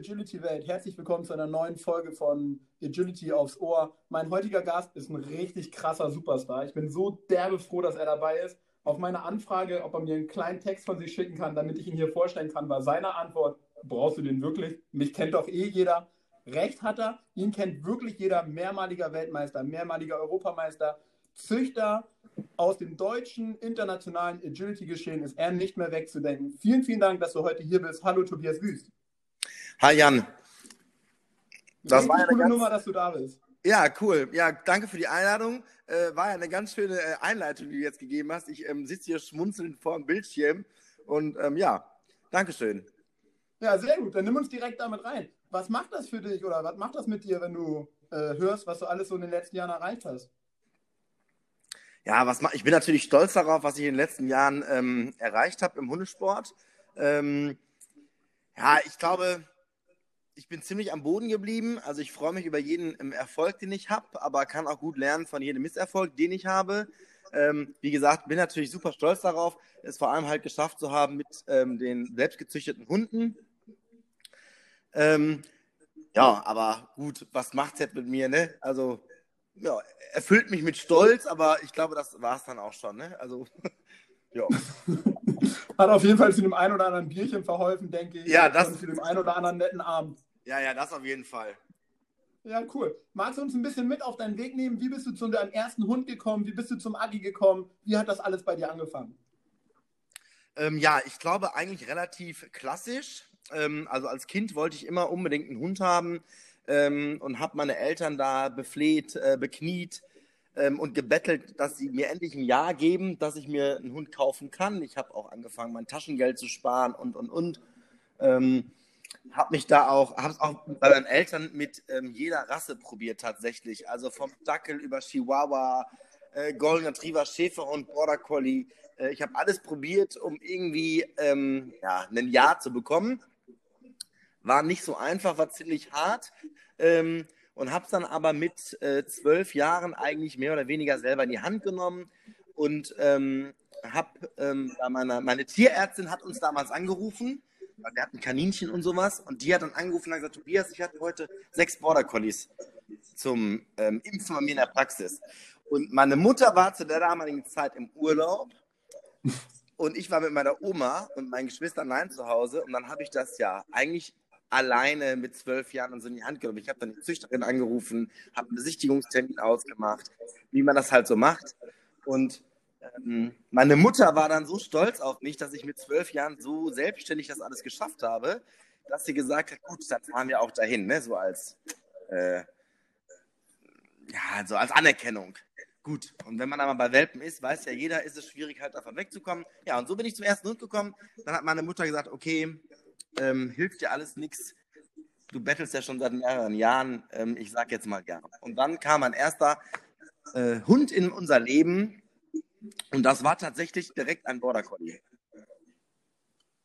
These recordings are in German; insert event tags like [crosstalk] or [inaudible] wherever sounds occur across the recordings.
Agility-Welt. Herzlich willkommen zu einer neuen Folge von Agility aufs Ohr. Mein heutiger Gast ist ein richtig krasser Superstar. Ich bin so derbe froh, dass er dabei ist. Auf meine Anfrage, ob er mir einen kleinen Text von sich schicken kann, damit ich ihn hier vorstellen kann, war seine Antwort, brauchst du den wirklich? Mich kennt doch eh jeder. Recht hat er, ihn kennt wirklich jeder mehrmaliger Weltmeister, mehrmaliger Europameister, Züchter aus dem deutschen internationalen Agility-Geschehen ist er nicht mehr wegzudenken. Vielen, vielen Dank, dass du heute hier bist. Hallo Tobias Wüst. Hi Jan. Das war eine coole ganz... Nummer, dass du da bist. Ja, cool. Ja, danke für die Einladung. Äh, war ja eine ganz schöne äh, Einleitung, die du jetzt gegeben hast. Ich ähm, sitze hier schmunzelnd vor dem Bildschirm und ähm, ja, Dankeschön. Ja, sehr gut. Dann nimm uns direkt damit rein. Was macht das für dich oder was macht das mit dir, wenn du äh, hörst, was du alles so in den letzten Jahren erreicht hast? Ja, was ich bin natürlich stolz darauf, was ich in den letzten Jahren ähm, erreicht habe im Hundesport. Ähm, ja, ich glaube, ich bin ziemlich am Boden geblieben. Also ich freue mich über jeden ähm, Erfolg, den ich habe, aber kann auch gut lernen von jedem Misserfolg, den ich habe. Ähm, wie gesagt, bin natürlich super stolz darauf, es vor allem halt geschafft zu haben mit ähm, den selbstgezüchteten Hunden. Ähm, ja, aber gut, was macht's jetzt mit mir, ne? Also ja, erfüllt mich mit Stolz, aber ich glaube, das war es dann auch schon. Ne? Also, [laughs] ja. [laughs] Hat auf jeden Fall zu dem einen oder anderen Bierchen verholfen, denke ich. Ja, das. Und zu dem einen oder anderen netten Abend. Ja, ja, das auf jeden Fall. Ja, cool. Magst du uns ein bisschen mit auf deinen Weg nehmen? Wie bist du zu deinem ersten Hund gekommen? Wie bist du zum Agi gekommen? Wie hat das alles bei dir angefangen? Ähm, ja, ich glaube eigentlich relativ klassisch. Ähm, also als Kind wollte ich immer unbedingt einen Hund haben ähm, und habe meine Eltern da befleht, äh, bekniet ähm, und gebettelt, dass sie mir endlich ein Ja geben, dass ich mir einen Hund kaufen kann. Ich habe auch angefangen, mein Taschengeld zu sparen und, und, und. Ähm, habe mich da auch, habe es auch bei meinen Eltern mit ähm, jeder Rasse probiert tatsächlich. Also vom Dackel über Chihuahua, äh, Golden Retriever, Schäferhund, Border Collie. Äh, ich habe alles probiert, um irgendwie ähm, ja, ein Ja zu bekommen. War nicht so einfach, war ziemlich hart. Ähm, und habe es dann aber mit äh, zwölf Jahren eigentlich mehr oder weniger selber in die Hand genommen und ähm, habe ähm, meine, meine Tierärztin hat uns damals angerufen, weil wir hatten Kaninchen und sowas und die hat dann angerufen und gesagt, Tobias, ich hatte heute sechs Border Collies zum ähm, Impfen bei mir in der Praxis. Und meine Mutter war zu der damaligen Zeit im Urlaub und ich war mit meiner Oma und meinen Geschwistern allein zu Hause und dann habe ich das ja eigentlich alleine mit zwölf Jahren und so in die Hand genommen. Ich habe dann die Züchterin angerufen, habe einen Besichtigungstermin ausgemacht, wie man das halt so macht. Und ähm, meine Mutter war dann so stolz auf mich, dass ich mit zwölf Jahren so selbstständig das alles geschafft habe, dass sie gesagt hat, gut, dann fahren wir auch dahin, ne? so als, äh, ja, so als Anerkennung. Gut, und wenn man dann mal bei Welpen ist, weiß ja jeder, ist es schwierig, halt davon wegzukommen. Ja, und so bin ich zum ersten Hund gekommen. Dann hat meine Mutter gesagt, okay, ähm, hilft dir alles nichts. Du bettelst ja schon seit mehreren Jahren, ähm, ich sag jetzt mal gern. Und dann kam ein erster äh, Hund in unser Leben und das war tatsächlich direkt ein Border Collie.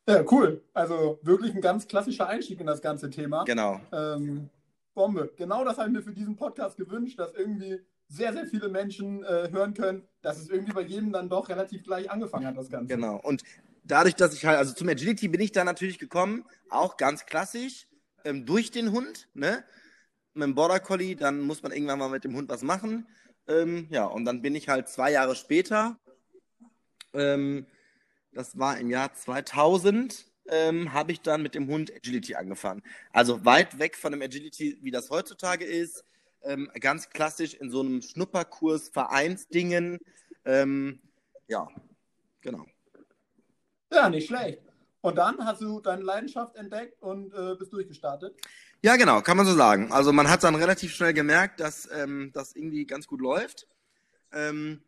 Ja, cool. Also wirklich ein ganz klassischer Einstieg in das ganze Thema. Genau. Ähm, Bombe. Genau das habe ich mir für diesen Podcast gewünscht, dass irgendwie sehr, sehr viele Menschen äh, hören können, dass es irgendwie bei jedem dann doch relativ gleich angefangen hat, das Ganze. Genau. Und dadurch, dass ich halt, also zum Agility bin ich da natürlich gekommen, auch ganz klassisch, ähm, durch den Hund, ne? Mit dem Border Collie, dann muss man irgendwann mal mit dem Hund was machen. Ähm, ja, und dann bin ich halt zwei Jahre später, ähm, das war im Jahr 2000, ähm, habe ich dann mit dem Hund Agility angefangen. Also weit weg von dem Agility, wie das heutzutage ist. Ähm, ganz klassisch in so einem Schnupperkurs, Vereinsdingen. Ähm, ja, genau. Ja, nicht schlecht. Und dann hast du deine Leidenschaft entdeckt und äh, bist durchgestartet? Ja, genau, kann man so sagen. Also man hat dann relativ schnell gemerkt, dass ähm, das irgendwie ganz gut läuft. Ähm,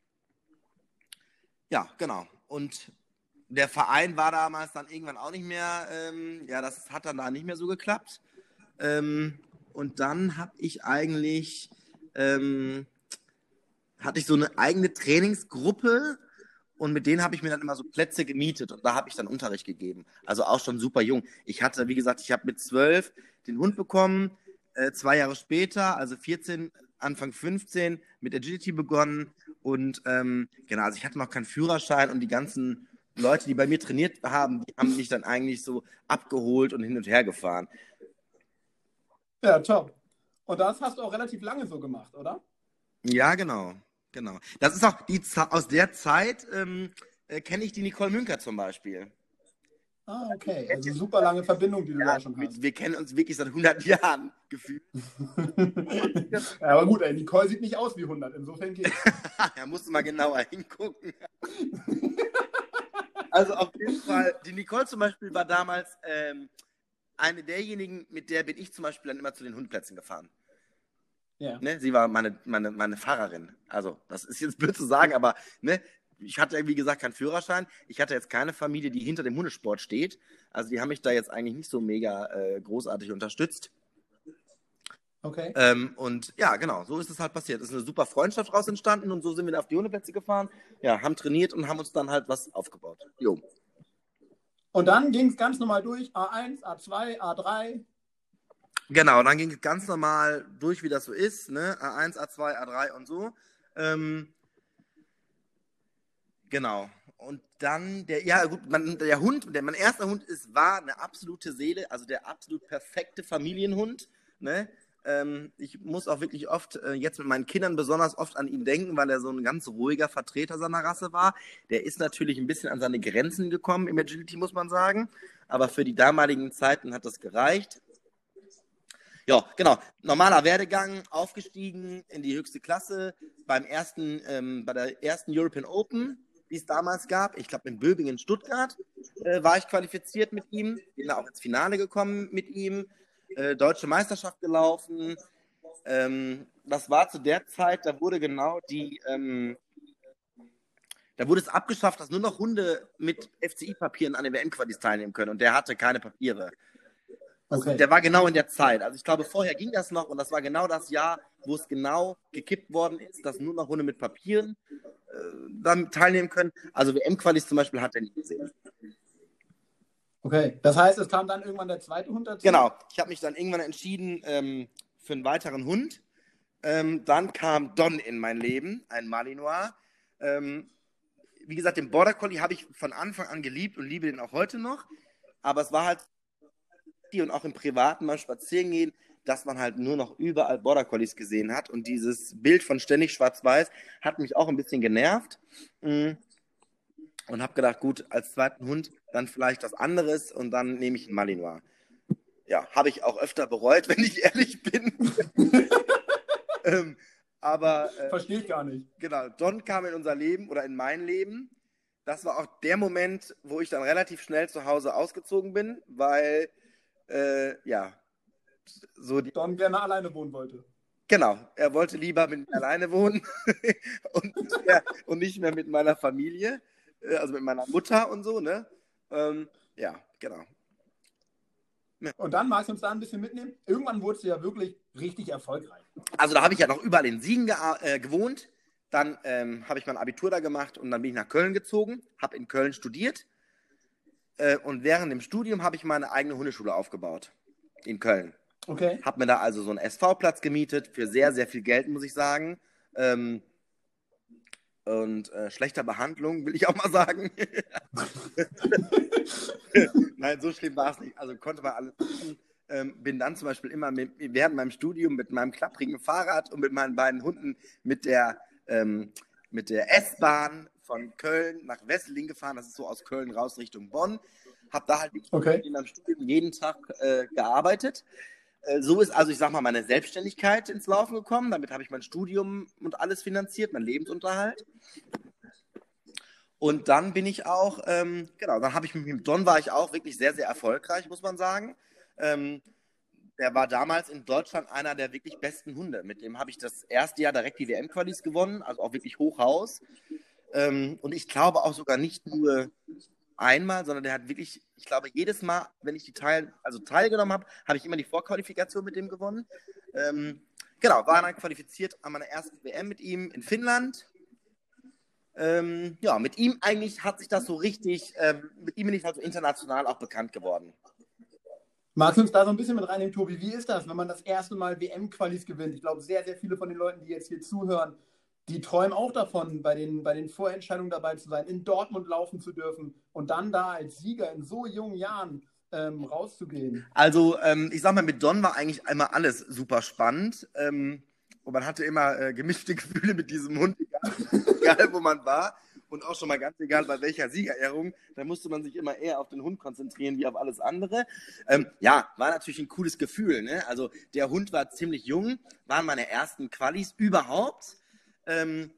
ja, genau. Und der Verein war damals dann irgendwann auch nicht mehr, ähm, ja, das hat dann da nicht mehr so geklappt. Ähm, und dann habe ich eigentlich, ähm, hatte ich so eine eigene Trainingsgruppe und mit denen habe ich mir dann immer so Plätze gemietet und da habe ich dann Unterricht gegeben. Also auch schon super jung. Ich hatte, wie gesagt, ich habe mit zwölf den Hund bekommen, äh, zwei Jahre später, also 14, Anfang 15, mit Agility begonnen und ähm, genau, also ich hatte noch keinen Führerschein und die ganzen Leute, die bei mir trainiert haben, die haben mich dann eigentlich so abgeholt und hin und her gefahren. Ja, top. Und das hast du auch relativ lange so gemacht, oder? Ja, genau. Genau. Das ist auch die aus der Zeit ähm, äh, kenne ich die Nicole Münker zum Beispiel. Ah, okay. Also super lange Verbindung, die du ja, da schon hast. Wir kennen uns wirklich seit 100 [laughs] Jahren gefühlt. [laughs] ja, aber gut, ey, Nicole sieht nicht aus wie 100, insofern geht's. [laughs] ja, musst du mal genauer hingucken. also auf jeden Fall, die Nicole zum Beispiel war damals ähm, eine derjenigen, mit der bin ich zum Beispiel dann immer zu den Hundeplätzen gefahren. Ja. Ne, sie war meine, meine, meine Fahrerin. Also, das ist jetzt [laughs] blöd zu sagen, aber ne, ich hatte, wie gesagt, keinen Führerschein. Ich hatte jetzt keine Familie, die hinter dem Hundesport steht. Also die haben mich da jetzt eigentlich nicht so mega äh, großartig unterstützt. Okay. Ähm, und ja, genau, so ist es halt passiert. Es ist eine super Freundschaft raus entstanden und so sind wir auf die Hundeplätze gefahren, ja, haben trainiert und haben uns dann halt was aufgebaut. Jo. Und dann ging es ganz normal durch, A1, A2, A3. Genau, dann ging es ganz normal durch, wie das so ist, ne? A1, A2, A3 und so. Ähm, Genau. Und dann der, ja gut, man, der Hund, der, mein erster Hund ist, war eine absolute Seele, also der absolut perfekte Familienhund. Ne? Ähm, ich muss auch wirklich oft, äh, jetzt mit meinen Kindern besonders oft an ihn denken, weil er so ein ganz ruhiger Vertreter seiner Rasse war. Der ist natürlich ein bisschen an seine Grenzen gekommen im Agility, muss man sagen. Aber für die damaligen Zeiten hat das gereicht. Ja, genau. Normaler Werdegang, aufgestiegen in die höchste Klasse beim ersten, ähm, bei der ersten European Open die es damals gab. Ich glaube, in Böbingen, Stuttgart äh, war ich qualifiziert mit ihm. Bin auch ins Finale gekommen mit ihm. Äh, Deutsche Meisterschaft gelaufen. Ähm, das war zu der Zeit, da wurde genau die, ähm, da wurde es abgeschafft, dass nur noch Hunde mit FCI-Papieren an den WM-Quadis teilnehmen können. Und der hatte keine Papiere. Also okay. Der war genau in der Zeit. Also ich glaube, vorher ging das noch und das war genau das Jahr, wo es genau gekippt worden ist, dass nur noch Hunde mit Papieren äh, dann teilnehmen können. Also WM-Qualis zum Beispiel hat er nie gesehen. Okay, das heißt, es kam dann irgendwann der zweite Hund dazu? Genau, ich habe mich dann irgendwann entschieden ähm, für einen weiteren Hund. Ähm, dann kam Don in mein Leben, ein Malinois. Ähm, wie gesagt, den Border Collie habe ich von Anfang an geliebt und liebe den auch heute noch. Aber es war halt und auch im Privaten mal spazieren gehen, dass man halt nur noch überall Border Collies gesehen hat. Und dieses Bild von ständig schwarz-weiß hat mich auch ein bisschen genervt. Mm. Und habe gedacht, gut, als zweiten Hund dann vielleicht was anderes und dann nehme ich einen Malinois. Ja, habe ich auch öfter bereut, [laughs] wenn ich ehrlich bin. [laughs] ähm, aber. Äh, Verstehe ich gar nicht. Genau, Don kam in unser Leben oder in mein Leben. Das war auch der Moment, wo ich dann relativ schnell zu Hause ausgezogen bin, weil, äh, ja, so die, Don gerne alleine wohnen wollte. Genau, er wollte lieber mit mir alleine wohnen [laughs] und, nicht mehr, und nicht mehr mit meiner Familie, äh, also mit meiner Mutter und so, ne? Ähm, ja, genau. Und dann magst du uns da ein bisschen mitnehmen. Irgendwann wurdest du ja wirklich richtig erfolgreich. Also da habe ich ja noch überall in Siegen ge äh, gewohnt. Dann ähm, habe ich mein Abitur da gemacht und dann bin ich nach Köln gezogen, habe in Köln studiert. Äh, und während dem Studium habe ich meine eigene Hundeschule aufgebaut. In Köln. Okay. Hab mir da also so einen SV-Platz gemietet für sehr, sehr viel Geld, muss ich sagen. Ähm, und äh, schlechter Behandlung, will ich auch mal sagen. [laughs] Nein, so schlimm war es nicht. Also konnte man alles machen. Ähm, bin dann zum Beispiel immer mit, während meinem Studium mit meinem klapprigen Fahrrad und mit meinen beiden Hunden mit der, ähm, der S-Bahn von Köln nach Wesseling gefahren. Das ist so aus Köln raus Richtung Bonn. Hab da halt okay. in meinem Studium jeden Tag äh, gearbeitet. Äh, so ist also, ich sag mal, meine Selbstständigkeit ins Laufen gekommen. Damit habe ich mein Studium und alles finanziert, mein Lebensunterhalt. Und dann bin ich auch, ähm, genau, dann habe ich mit dem Don war ich auch wirklich sehr, sehr erfolgreich, muss man sagen. Ähm, der war damals in Deutschland einer der wirklich besten Hunde. Mit dem habe ich das erste Jahr direkt die WM-Qualis gewonnen, also auch wirklich Hochhaus. Ähm, und ich glaube auch sogar nicht nur einmal, sondern der hat wirklich, ich glaube, jedes Mal, wenn ich die Teil, also teilgenommen habe, habe ich immer die Vorqualifikation mit dem gewonnen. Ähm, genau, war dann qualifiziert an meiner ersten WM mit ihm in Finnland. Ähm, ja, mit ihm eigentlich hat sich das so richtig, ähm, mit ihm bin ich halt so international auch bekannt geworden. Magst du uns da so ein bisschen mit reinnehmen, Tobi? Wie ist das, wenn man das erste Mal WM-Qualis gewinnt? Ich glaube, sehr, sehr viele von den Leuten, die jetzt hier zuhören, die träumen auch davon, bei den, bei den Vorentscheidungen dabei zu sein, in Dortmund laufen zu dürfen und dann da als Sieger in so jungen Jahren ähm, rauszugehen. Also, ähm, ich sag mal, mit Don war eigentlich einmal alles super spannend. Ähm, und man hatte immer äh, gemischte [laughs] Gefühle mit diesem Hund, egal, egal wo man war. Und auch schon mal ganz egal bei welcher Siegerehrung, da musste man sich immer eher auf den Hund konzentrieren wie auf alles andere. Ähm, ja, war natürlich ein cooles Gefühl. Ne? Also der Hund war ziemlich jung, waren meine ersten Qualis überhaupt. Ähm,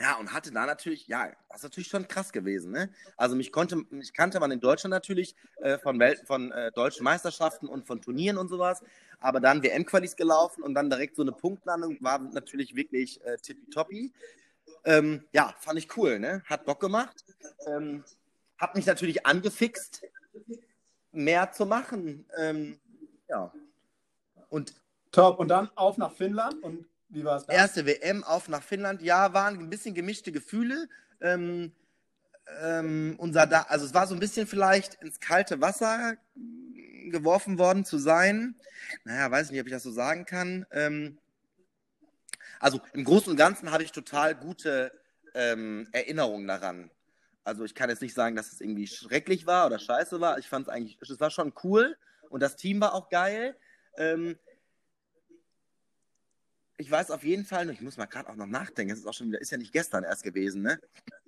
ja, und hatte da natürlich, ja, das ist natürlich schon krass gewesen. Ne? Also mich konnte, mich kannte man in Deutschland natürlich äh, von, Welt, von äh, deutschen Meisterschaften und von Turnieren und sowas. Aber dann WM-Qualis gelaufen und dann direkt so eine Punktlandung war natürlich wirklich äh, tippitoppi. Ähm, ja, fand ich cool, ne? Hat Bock gemacht. Ähm, hat mich natürlich angefixt, mehr zu machen. Ähm, ja. Und Top. Und dann auf nach Finnland und wie war es da? Erste WM auf nach Finnland. Ja, waren ein bisschen gemischte Gefühle. Ähm, ähm, unser da, also es war so ein bisschen vielleicht ins kalte Wasser geworfen worden zu sein. Naja, weiß nicht, ob ich das so sagen kann. Ähm, also im Großen und Ganzen habe ich total gute ähm, Erinnerungen daran. Also ich kann jetzt nicht sagen, dass es irgendwie schrecklich war oder scheiße war. Ich fand es eigentlich, es war schon cool und das Team war auch geil. Ähm, ich weiß auf jeden Fall, ich muss mal gerade auch noch nachdenken, es ist auch schon wieder, ist ja nicht gestern erst gewesen, ne?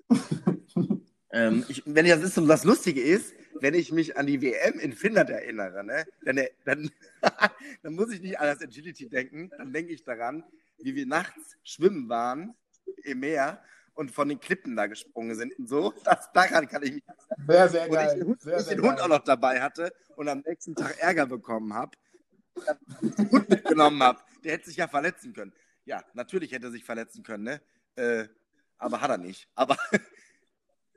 [laughs] ähm, ich, wenn ich, das ist das Lustige ist, wenn ich mich an die WM in Finnland erinnere, ne, dann, dann, [laughs] dann muss ich nicht an das Agility denken, dann denke ich daran, wie wir nachts schwimmen waren im Meer und von den Klippen da gesprungen sind und so. Das, daran kann ich mich Sehr, sehr geil. Und ich den Hund, sehr, ich sehr den Hund geil. auch noch dabei hatte und am nächsten Tag Ärger bekommen habe, den Hund mitgenommen habe. Der hätte sich ja verletzen können. Ja, natürlich hätte er sich verletzen können, ne? Äh, aber hat er nicht. Aber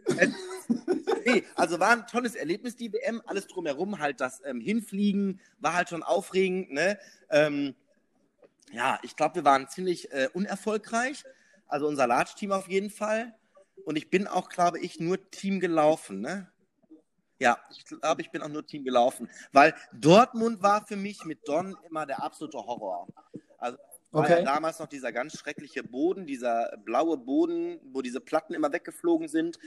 [laughs] nee, also war ein tolles Erlebnis, die WM. Alles drumherum, halt das ähm, Hinfliegen war halt schon aufregend, ne? Ähm, ja, ich glaube, wir waren ziemlich äh, unerfolgreich. Also unser Large-Team auf jeden Fall. Und ich bin auch, glaube ich, nur Team gelaufen, ne? Ja, ich glaube, ich bin auch nur Team gelaufen. Weil Dortmund war für mich mit Don immer der absolute Horror. Also war Okay. ja damals noch dieser ganz schreckliche Boden, dieser blaue Boden, wo diese Platten immer weggeflogen sind.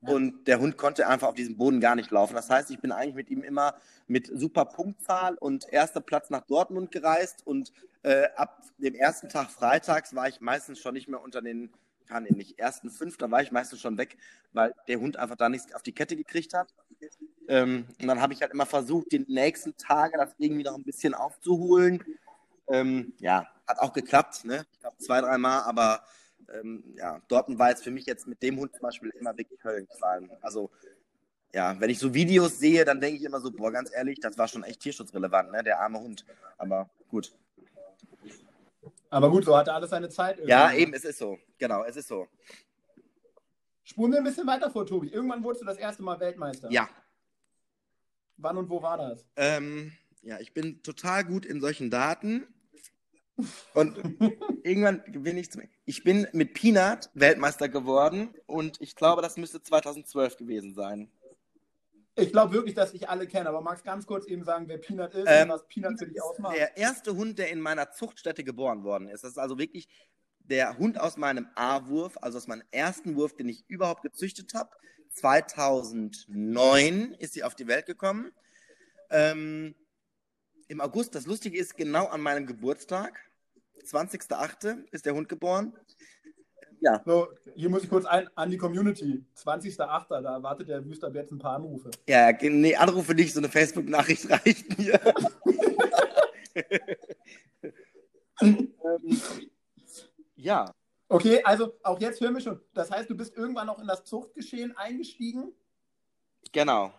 Und der Hund konnte einfach auf diesem Boden gar nicht laufen. Das heißt, ich bin eigentlich mit ihm immer mit super Punktzahl und erster Platz nach Dortmund gereist. Und äh, ab dem ersten Tag freitags war ich meistens schon nicht mehr unter den, kann ich nicht, ersten fünf, da war ich meistens schon weg, weil der Hund einfach da nichts auf die Kette gekriegt hat. Ähm, und dann habe ich halt immer versucht, die nächsten Tage das irgendwie noch ein bisschen aufzuholen. Ähm, ja, hat auch geklappt, ne? Ich glaube zwei, dreimal, aber ähm, ja, Dortmund war jetzt für mich jetzt mit dem Hund zum Beispiel immer wirklich Höllenqualen. Also, ja, wenn ich so Videos sehe, dann denke ich immer so, boah, ganz ehrlich, das war schon echt tierschutzrelevant, ne? Der arme Hund. Aber gut. Aber gut, so hatte alles seine Zeit. Ja, irgendwann. eben, es ist so. Genau, es ist so. Spulen wir ein bisschen weiter vor, Tobi. Irgendwann wurdest du das erste Mal Weltmeister. Ja. Wann und wo war das? Ähm, ja, ich bin total gut in solchen Daten. Und [laughs] irgendwann bin ich zum. Ich bin mit Peanut Weltmeister geworden und ich glaube, das müsste 2012 gewesen sein. Ich glaube wirklich, dass ich alle kenne, aber magst ganz kurz eben sagen, wer Peanut ist Ähm, und was Peanut für dich ausmacht? Der erste Hund, der in meiner Zuchtstätte geboren worden ist. Das ist also wirklich der Hund aus meinem A-Wurf, also aus meinem ersten Wurf, den ich überhaupt gezüchtet habe. 2009 ist sie auf die Welt gekommen. Ähm, Im August, das Lustige ist, genau an meinem Geburtstag, 20.08. ist der Hund geboren. Ja, So, hier muss ich kurz ein, an die Community. 20.08. Da erwartet der Wüster jetzt ein paar Anrufe. ja, nee, Anrufe nicht, so eine Facebook-Nachricht [laughs] reicht mir. [laughs] ähm, ja, Okay, also auch jetzt hören wir schon. Das heißt, du bist irgendwann noch in das Zuchtgeschehen eingestiegen. genau.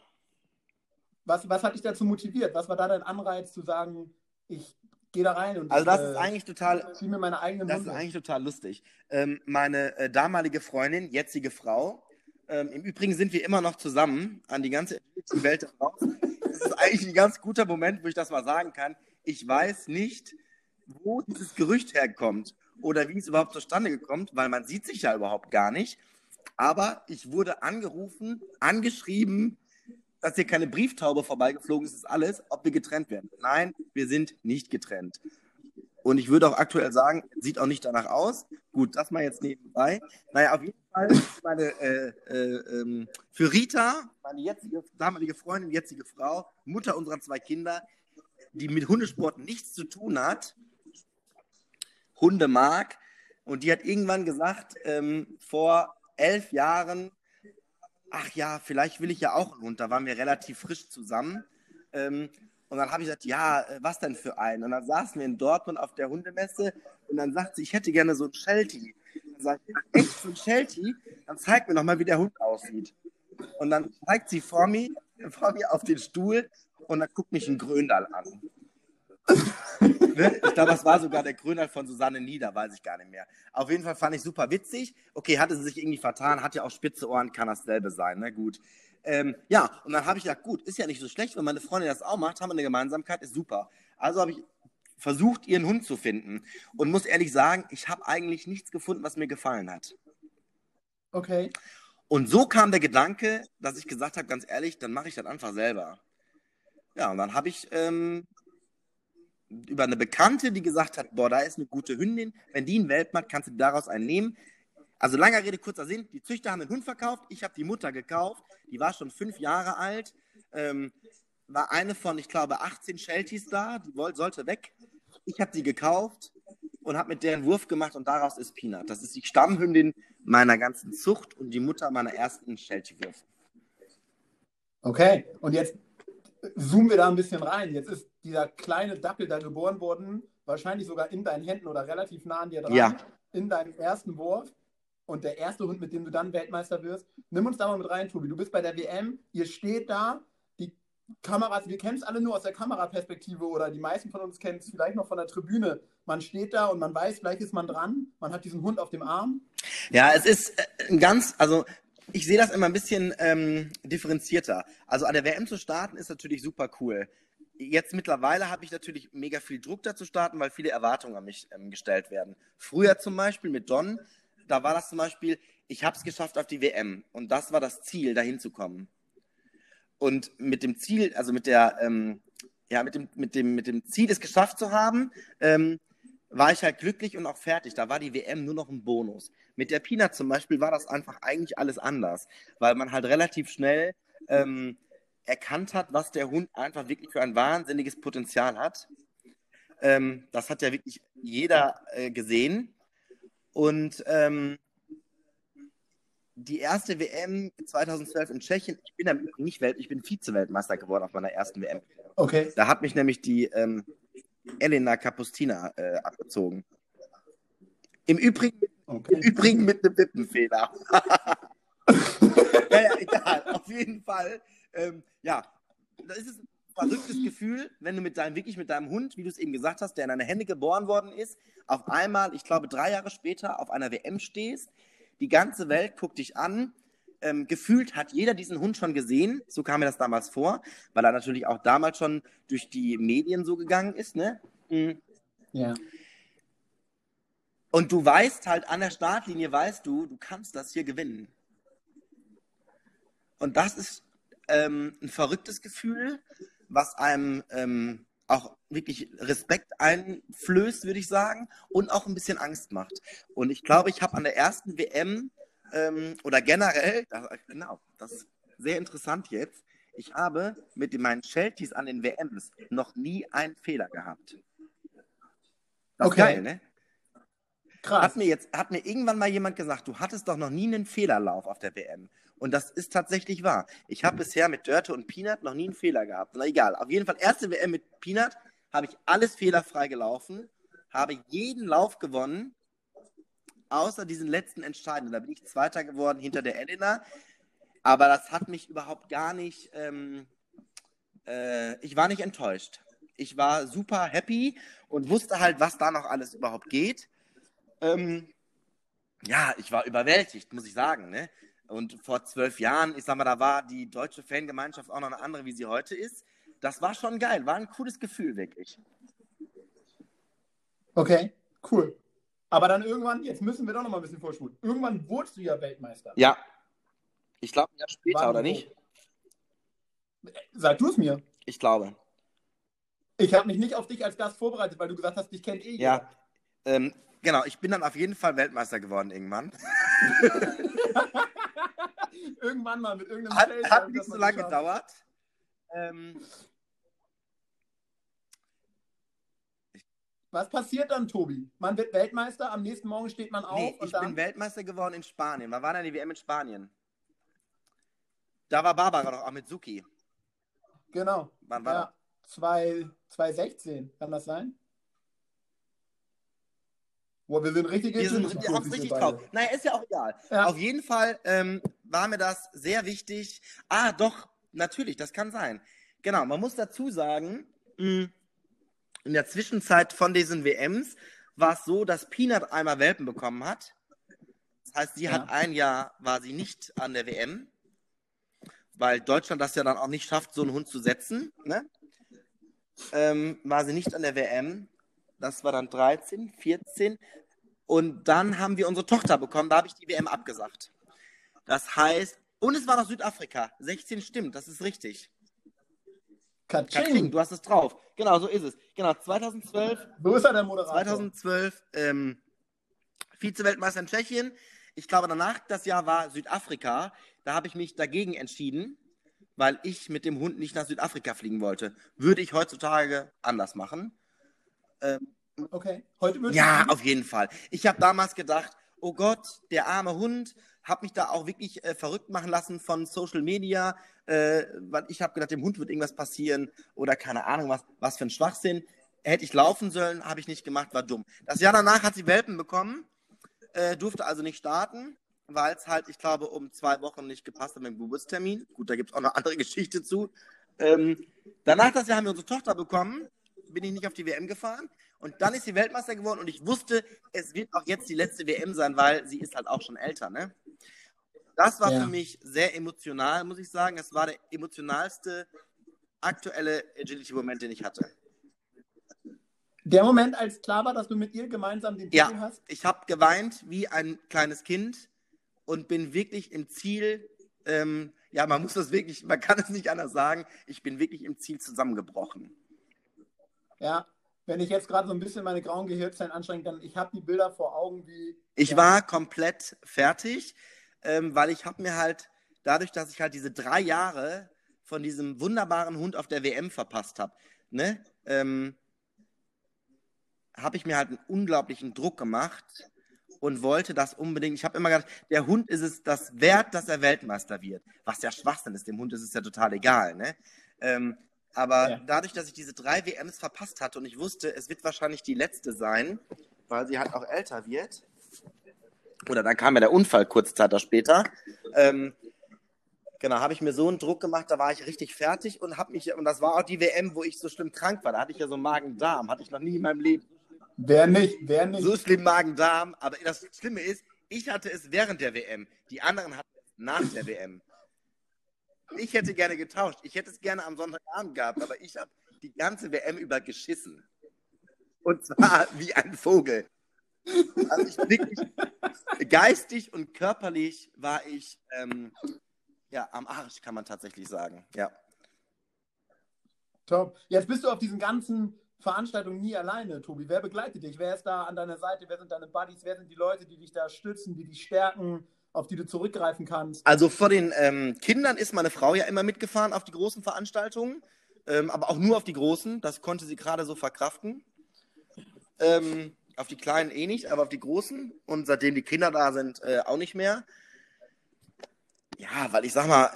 Was, was hat dich dazu motiviert? Was war da dein Anreiz zu sagen, ich gehe da rein und Also das ich, ist eigentlich total, ziehe mir meine eigenen das ist Hunde? eigentlich total lustig. Ähm, meine äh, damalige Freundin, jetzige Frau, ähm, im Übrigen sind wir immer noch zusammen an die ganze Welt draußen. Das ist eigentlich ein ganz guter Moment, wo ich das mal sagen kann. Ich weiß nicht, wo dieses Gerücht herkommt oder wie es überhaupt zustande gekommen, weil man sieht sich ja überhaupt gar nicht. Aber ich wurde angerufen, angeschrieben, dass hier keine Brieftaube vorbeigeflogen ist, ist alles, ob wir getrennt werden. Nein, wir sind nicht getrennt. Und ich würde auch aktuell sagen, sieht auch nicht danach aus. Gut, das mal jetzt nebenbei. Naja, auf jeden Fall meine, äh, äh, ähm, für Rita, meine jetzige, damalige Freundin, jetzige Frau, Mutter unserer zwei Kinder, die mit Hundesport nichts zu tun hat, Hunde mag. Und die hat irgendwann gesagt, ähm, vor elf Jahren, ach ja, vielleicht will ich ja auch einen Hund. Da waren wir relativ frisch zusammen. Ähm, und dann habe ich gesagt, ja, äh, was denn für einen? Und dann saßen wir in Dortmund auf der Hundemesse und dann sagt sie, ich hätte gerne so einen Sheltie. Dann sage ich, echt so ein Sheltie? Dann zeig mir noch mal, wie der Hund aussieht. Und dann zeigt sie vor mir, vor mir auf den Stuhl und dann guckt mich ein Gröndal an. Ne? ich glaube, das war sogar der Gröner von Susanne Nieder, weiß ich gar nicht mehr. Auf jeden Fall fand ich super witzig. Okay, hatte sie sich irgendwie vertan, hat ja auch spitze Ohren, kann dasselbe sein, ne? Gut. Ähm, ja, und dann habe ich gedacht, gut, ist ja nicht so schlecht, wenn meine Freundin das auch macht, haben wir eine Gemeinsamkeit, ist super. Also habe ich versucht, ihren Hund zu finden und muss ehrlich sagen, ich habe eigentlich nichts gefunden, was mir gefallen hat. Okay. Und so kam der Gedanke, dass ich gesagt habe, ganz ehrlich, dann mache ich das einfach selber. Ja, und dann habe ich ähm, über eine Bekannte, die gesagt hat, boah, da ist eine gute Hündin, wenn die einen Welpen hat, kannst du daraus einen nehmen. Also langer Rede, kurzer Sinn, die Züchter haben den Hund verkauft, ich habe die Mutter gekauft, die war schon fünf Jahre alt, ähm, war eine von, ich glaube, 18 Shelties da, die wollte, sollte weg. Ich habe die gekauft und habe mit der einen Wurf gemacht und daraus ist Peanut. Das ist die Stammhündin meiner ganzen Zucht und die Mutter meiner ersten Sheltie-Würfe. Okay, und jetzt zoomen wir da ein bisschen rein. Jetzt ist dieser kleine Dackel da geboren worden, wahrscheinlich sogar in deinen Händen oder relativ nah an dir dran, Ja. in deinem ersten Wurf. Und der erste Hund, mit dem du dann Weltmeister wirst, nimm uns da mal mit rein, Tobi. Du bist bei der WM, ihr steht da, die Kameras, wir kennen es alle nur aus der Kameraperspektive oder die meisten von uns kennen es vielleicht noch von der Tribüne. Man steht da und man weiß, gleich ist man dran, man hat diesen Hund auf dem Arm. Ja, es ist äh, ein ganz, also ich sehe das immer ein bisschen ähm, differenzierter. Also an der WM zu starten ist natürlich super cool. Jetzt mittlerweile habe ich natürlich mega viel Druck da zu starten, weil viele Erwartungen an mich ähm, gestellt werden. Früher zum Beispiel mit Don, da war das zum Beispiel, ich habe es geschafft auf die WM und das war das Ziel, dahin zu kommen. Und mit dem Ziel, also mit der, ähm, ja, mit dem, mit dem, mit dem Ziel, es geschafft zu haben, ähm, war ich halt glücklich und auch fertig. Da war die WM nur noch ein Bonus. Mit der Peanut zum Beispiel war das einfach eigentlich alles anders, weil man halt relativ schnell ähm, erkannt hat, was der Hund einfach wirklich für ein wahnsinniges Potenzial hat. Ähm, das hat ja wirklich jeder äh, gesehen. Und ähm, die erste WM 2012 in Tschechien, ich bin am Übrigen nicht Welt, ich bin Vize-Weltmeister geworden auf meiner ersten WM. Okay. Da hat mich nämlich die ähm, Elena Capustina äh, abgezogen. Im Übrigen, Im okay. Übrigen mit einem Wippenfehler. [laughs] naja, egal, auf jeden Fall. Ähm, ja, das ist ein verrücktes Gefühl, wenn du mit deinem, wirklich mit deinem Hund, wie du es eben gesagt hast, der in deine Hände geboren worden ist, auf einmal, ich glaube, drei Jahre später auf einer WM stehst. Die ganze Welt guckt dich an. Ähm, gefühlt hat jeder diesen Hund schon gesehen. So kam mir das damals vor, weil er natürlich auch damals schon durch die Medien so gegangen ist. Ne? Mhm. Ja. Und du weißt halt an der Startlinie, weißt du, du kannst das hier gewinnen. Und das ist ähm, ein verrücktes Gefühl, was einem ähm, auch wirklich Respekt einflößt, würde ich sagen, und auch ein bisschen Angst macht. Und ich glaube, ich habe an der ersten WM ähm, oder generell, das, genau, das ist sehr interessant jetzt, ich habe mit meinen Shelties an den WMs noch nie einen Fehler gehabt. Das ist Okay. geil, ne? Krass. Hat mir jetzt, hat mir irgendwann mal jemand gesagt, du hattest doch noch nie einen Fehlerlauf auf der WM. Und das ist tatsächlich wahr. Ich habe bisher mit Dörte und Peanut noch nie einen Fehler gehabt. Na egal, auf jeden Fall erste WM mit Peanut habe ich alles fehlerfrei gelaufen, habe jeden Lauf gewonnen, außer diesen letzten entscheidenden. Da bin ich Zweiter geworden hinter der Elena. Aber das hat mich überhaupt gar nicht, ähm, äh, ich war nicht enttäuscht. Ich war super happy und wusste halt, was da noch alles überhaupt geht. Ähm, ja, ich war überwältigt, muss ich sagen. Ne? Und vor zwölf Jahren, ich sag mal, da war die deutsche Fangemeinschaft auch noch eine andere, wie sie heute ist. Das war schon geil, war ein cooles Gefühl, wirklich. Okay, cool. Aber dann irgendwann, jetzt müssen wir doch noch mal ein bisschen vorspulen. Irgendwann wurdest du ja Weltmeister. Ja. Ich glaube, ein Jahr später, Wann, oder nicht? Sag du es mir. Ich glaube. Ich habe mich nicht auf dich als Gast vorbereitet, weil du gesagt hast, dich kennt eh jeder. Ja. Ähm, genau, ich bin dann auf jeden Fall Weltmeister geworden irgendwann. [laughs] Irgendwann mal mit irgendeinem Hat, Feld, hat das nicht so lange geschafft. gedauert. Ähm, Was passiert dann, Tobi? Man wird Weltmeister, am nächsten Morgen steht man auf nee, ich dann. bin Weltmeister geworden in Spanien. Wann war denn die WM in Spanien? Da war Barbara doch auch mit Suki. genau. Wann war Ja, zwei- 2016, kann das sein? Boah, wir sind richtige Wir, sind, wir haben es richtig drauf. Naja, ist ja auch egal. Ja. Auf jeden Fall ähm, war mir das sehr wichtig. Ah, doch, natürlich, das kann sein. Genau, man muss dazu sagen, mh, in der Zwischenzeit von diesen WMs war es so, dass Peanut einmal Welpen bekommen hat. Das heißt, sie Ja. hat ein Jahr, war sie nicht an der WM, weil Deutschland das ja dann auch nicht schafft, so einen Hund zu setzen. Ne? Ähm, war sie nicht an der WM. Das war dann 13, 14. Und dann haben wir unsere Tochter bekommen. Da habe ich die WM abgesagt. Das heißt, und es war noch Südafrika. 16 stimmt, das ist richtig. Katsching. du hast es drauf. Genau, so ist es. Genau, 2012 So ist er der Moderator. 2012 ähm, Vize-Weltmeister in Tschechien. Ich glaube, danach das Jahr war Südafrika. Da habe ich mich dagegen entschieden, weil ich mit dem Hund nicht nach Südafrika fliegen wollte. Würde ich heutzutage anders machen. Ähm, Okay. Heute wird ja, auf jeden Fall. Ich habe damals gedacht, oh Gott, der arme Hund, habe mich da auch wirklich äh, verrückt machen lassen von Social Media, äh, weil ich habe gedacht, dem Hund wird irgendwas passieren oder keine Ahnung was, was für ein Schwachsinn. Hätte ich laufen sollen, habe ich nicht gemacht, war dumm. Das Jahr danach hat sie Welpen bekommen, äh, durfte also nicht starten, weil es halt, ich glaube, um zwei Wochen nicht gepasst hat mit dem Geburtstermin. Gut, da gibt es auch eine andere [laughs] Geschichte zu. Ähm, danach das Jahr haben wir unsere Tochter bekommen, bin ich nicht auf die WM gefahren. Und dann ist sie Weltmeister geworden und ich wusste, es wird auch jetzt die letzte WM sein, weil sie ist halt auch schon älter, ne? Das war Ja. für mich sehr emotional, muss ich sagen. Das war der emotionalste aktuelle Agility-Moment, den ich hatte. Der Moment, als klar war, dass du mit ihr gemeinsam den Ja. Titel hast? Ich habe geweint wie ein kleines Kind und bin wirklich im Ziel, ähm, ja, man muss das wirklich, man kann es nicht anders sagen, ich bin wirklich im Ziel zusammengebrochen. Ja. Wenn ich jetzt gerade so ein bisschen meine grauen Gehirnzellen anstrenge, dann ich habe die Bilder vor Augen, wie. Ich ja. war komplett fertig, ähm, weil ich habe mir halt, dadurch, dass ich halt diese drei Jahre von diesem wunderbaren Hund auf der WM verpasst habe, ne, ähm, habe ich mir halt einen unglaublichen Druck gemacht und wollte das unbedingt. Ich habe immer gedacht, der Hund ist es das wert, dass er Weltmeister wird. Was ja Schwachsinn ist, dem Hund ist es ja total egal, ne? Ähm, aber Ja. dadurch, dass ich diese drei WMs verpasst hatte und ich wusste, es wird wahrscheinlich die letzte sein, weil sie halt auch älter wird, oder dann kam ja der Unfall kurze Zeit später. Ähm, genau, habe ich mir so einen Druck gemacht, da war ich richtig fertig und habe mich, und das war auch die WM, wo ich so schlimm krank war. Da hatte ich ja so Magen-Darm, hatte ich noch nie in meinem Leben. Wer nicht? Wer nicht? So schlimm Magen-Darm, aber das Schlimme ist, ich hatte es während der WM, die anderen hatten es nach der WM. Ich hätte gerne getauscht, ich hätte es gerne am Sonntagabend gehabt, aber ich habe die ganze WM über geschissen. Und zwar [laughs] wie ein Vogel. Also ich wirklich, geistig und körperlich war ich ähm, ja, am Arsch, kann man tatsächlich sagen. Ja. Top. Jetzt bist du auf diesen ganzen Veranstaltungen nie alleine, Tobi. Wer begleitet dich? Wer ist da an deiner Seite? Wer sind deine Buddies? Wer sind die Leute, die dich da stützen, die dich stärken, auf die du zurückgreifen kannst? Also vor den ähm, Kindern ist meine Frau ja immer mitgefahren auf die großen Veranstaltungen, ähm, aber auch nur auf die großen. Das konnte sie gerade so verkraften. Ähm, auf die kleinen eh nicht, aber auf die großen. Und seitdem die Kinder da sind, äh, auch nicht mehr. Ja, weil ich sag mal,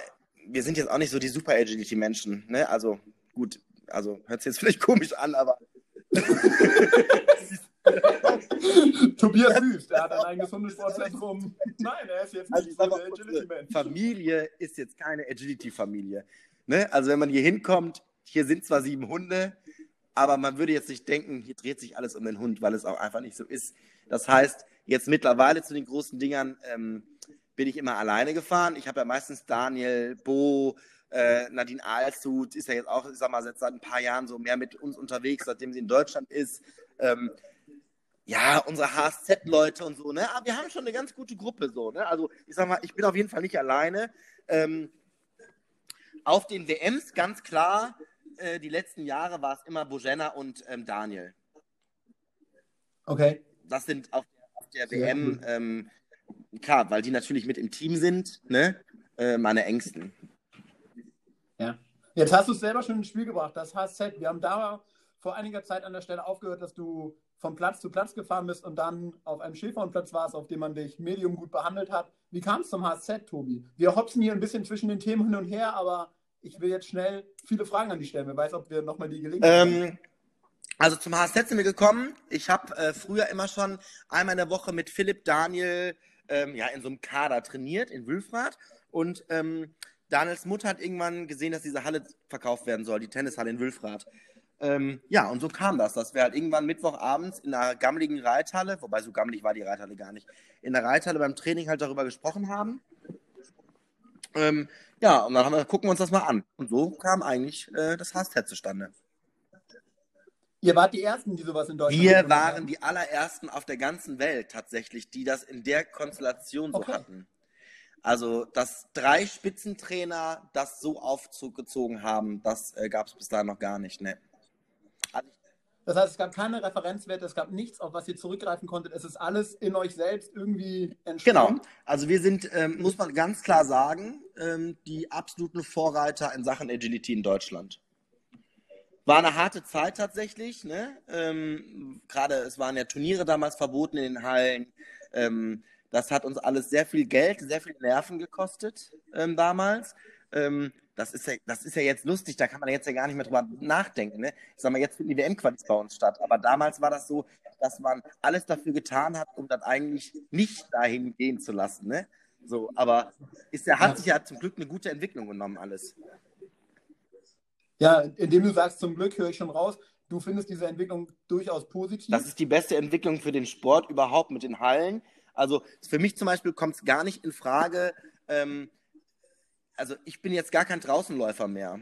wir sind jetzt auch nicht so die Super Agility-Menschen. Ne? Also gut, also hört sich jetzt vielleicht komisch an, aber [laughs] [laughs] [laughs] [laughs] Tobias Süß, der hat ein eigenes Hundesportzentrum. Nein, er ist jetzt Also nicht ich so der Agility-Mensch. Familie ist jetzt keine Agility-Familie. Ne? Also wenn man hier hinkommt, hier sind zwar sieben Hunde, aber man würde jetzt nicht denken, hier dreht sich alles um den Hund, weil es auch einfach nicht so ist. Das heißt, jetzt mittlerweile zu den großen Dingern ähm, bin ich immer alleine gefahren. Ich habe ja meistens Daniel, Bo, äh, Nadine Alshut ist ja jetzt auch, ich sag mal, seit, seit ein paar Jahren so mehr mit uns unterwegs, seitdem sie in Deutschland ist. Ähm, ja, unsere HSZ-Leute und so, ne? Aber wir haben schon eine ganz gute Gruppe so, ne? Also ich sag mal, ich bin auf jeden Fall nicht alleine. Ähm, auf den WMs ganz klar äh, die letzten Jahre war es immer Bojena und ähm, Daniel. Okay. Das sind auf der, auf der WM, ähm, klar, weil die natürlich mit im Team sind, ne? Äh, meine Ängsten. Ja. Jetzt hast du es selber schon ins Spiel gebracht, das HZ. Wir haben da vor einiger Zeit an der Stelle aufgehört, dass du vom Platz zu Platz gefahren bist und dann auf einem Schäferhundplatz warst, auf dem man dich medium gut behandelt hat. Wie kam es zum HZ, Tobi? Wir hopsen hier ein bisschen zwischen den Themen hin und her, aber ich will jetzt schnell viele Fragen an dich stellen. Wer weiß, ob wir nochmal die Gelegenheit ähm, haben. Also zum HZ sind wir gekommen. Ich habe äh, früher immer schon einmal in der Woche mit Philipp Daniel ähm, ja, in so einem Kader trainiert in Wülfrath. Und ähm, Daniels Mutter hat irgendwann gesehen, dass diese Halle verkauft werden soll, die Tennishalle in Wülfrath. Ähm, ja, und so kam das, dass wir halt irgendwann Mittwochabends in einer gammeligen Reithalle, wobei so gammelig war die Reithalle gar nicht, in der Reithalle beim Training halt darüber gesprochen haben. Ähm, ja, und dann haben wir, gucken wir uns das mal an. Und so kam eigentlich äh, das Hashtag zustande. Ihr wart die Ersten, die sowas in Deutschland Wir waren haben. die allerersten auf der ganzen Welt tatsächlich, die das in der Konstellation so okay. hatten. Also, dass drei Spitzentrainer das so aufgezogen haben, das äh, gab es bis dahin noch gar nicht. Ne? Das heißt, es gab keine Referenzwerte, es gab nichts, auf was ihr zurückgreifen konntet. Es ist alles in euch selbst irgendwie entsprungen. Genau. Also wir sind, ähm, muss man ganz klar sagen, ähm, die absoluten Vorreiter in Sachen Agility in Deutschland. War eine harte Zeit tatsächlich. Ne? Ähm, Gerade es waren ja Turniere damals verboten in den Hallen. Ähm, das hat uns alles sehr viel Geld, sehr viel Nerven gekostet ähm, damals. Das ist, ja, das ist ja jetzt lustig, da kann man jetzt ja gar nicht mehr drüber nachdenken. Ne? Ich sag mal, jetzt finden die WM-Qualis bei uns statt. Aber damals war das so, dass man alles dafür getan hat, um das eigentlich nicht dahin gehen zu lassen. Ne? So, aber ist ja, hat sich ja zum Glück eine gute Entwicklung genommen, alles. Ja, indem du sagst, zum Glück höre ich schon raus, du findest diese Entwicklung durchaus positiv. Das ist die beste Entwicklung für den Sport überhaupt mit den Hallen. Also für mich zum Beispiel kommt es gar nicht in Frage, ähm, also ich bin jetzt gar kein Draußenläufer mehr.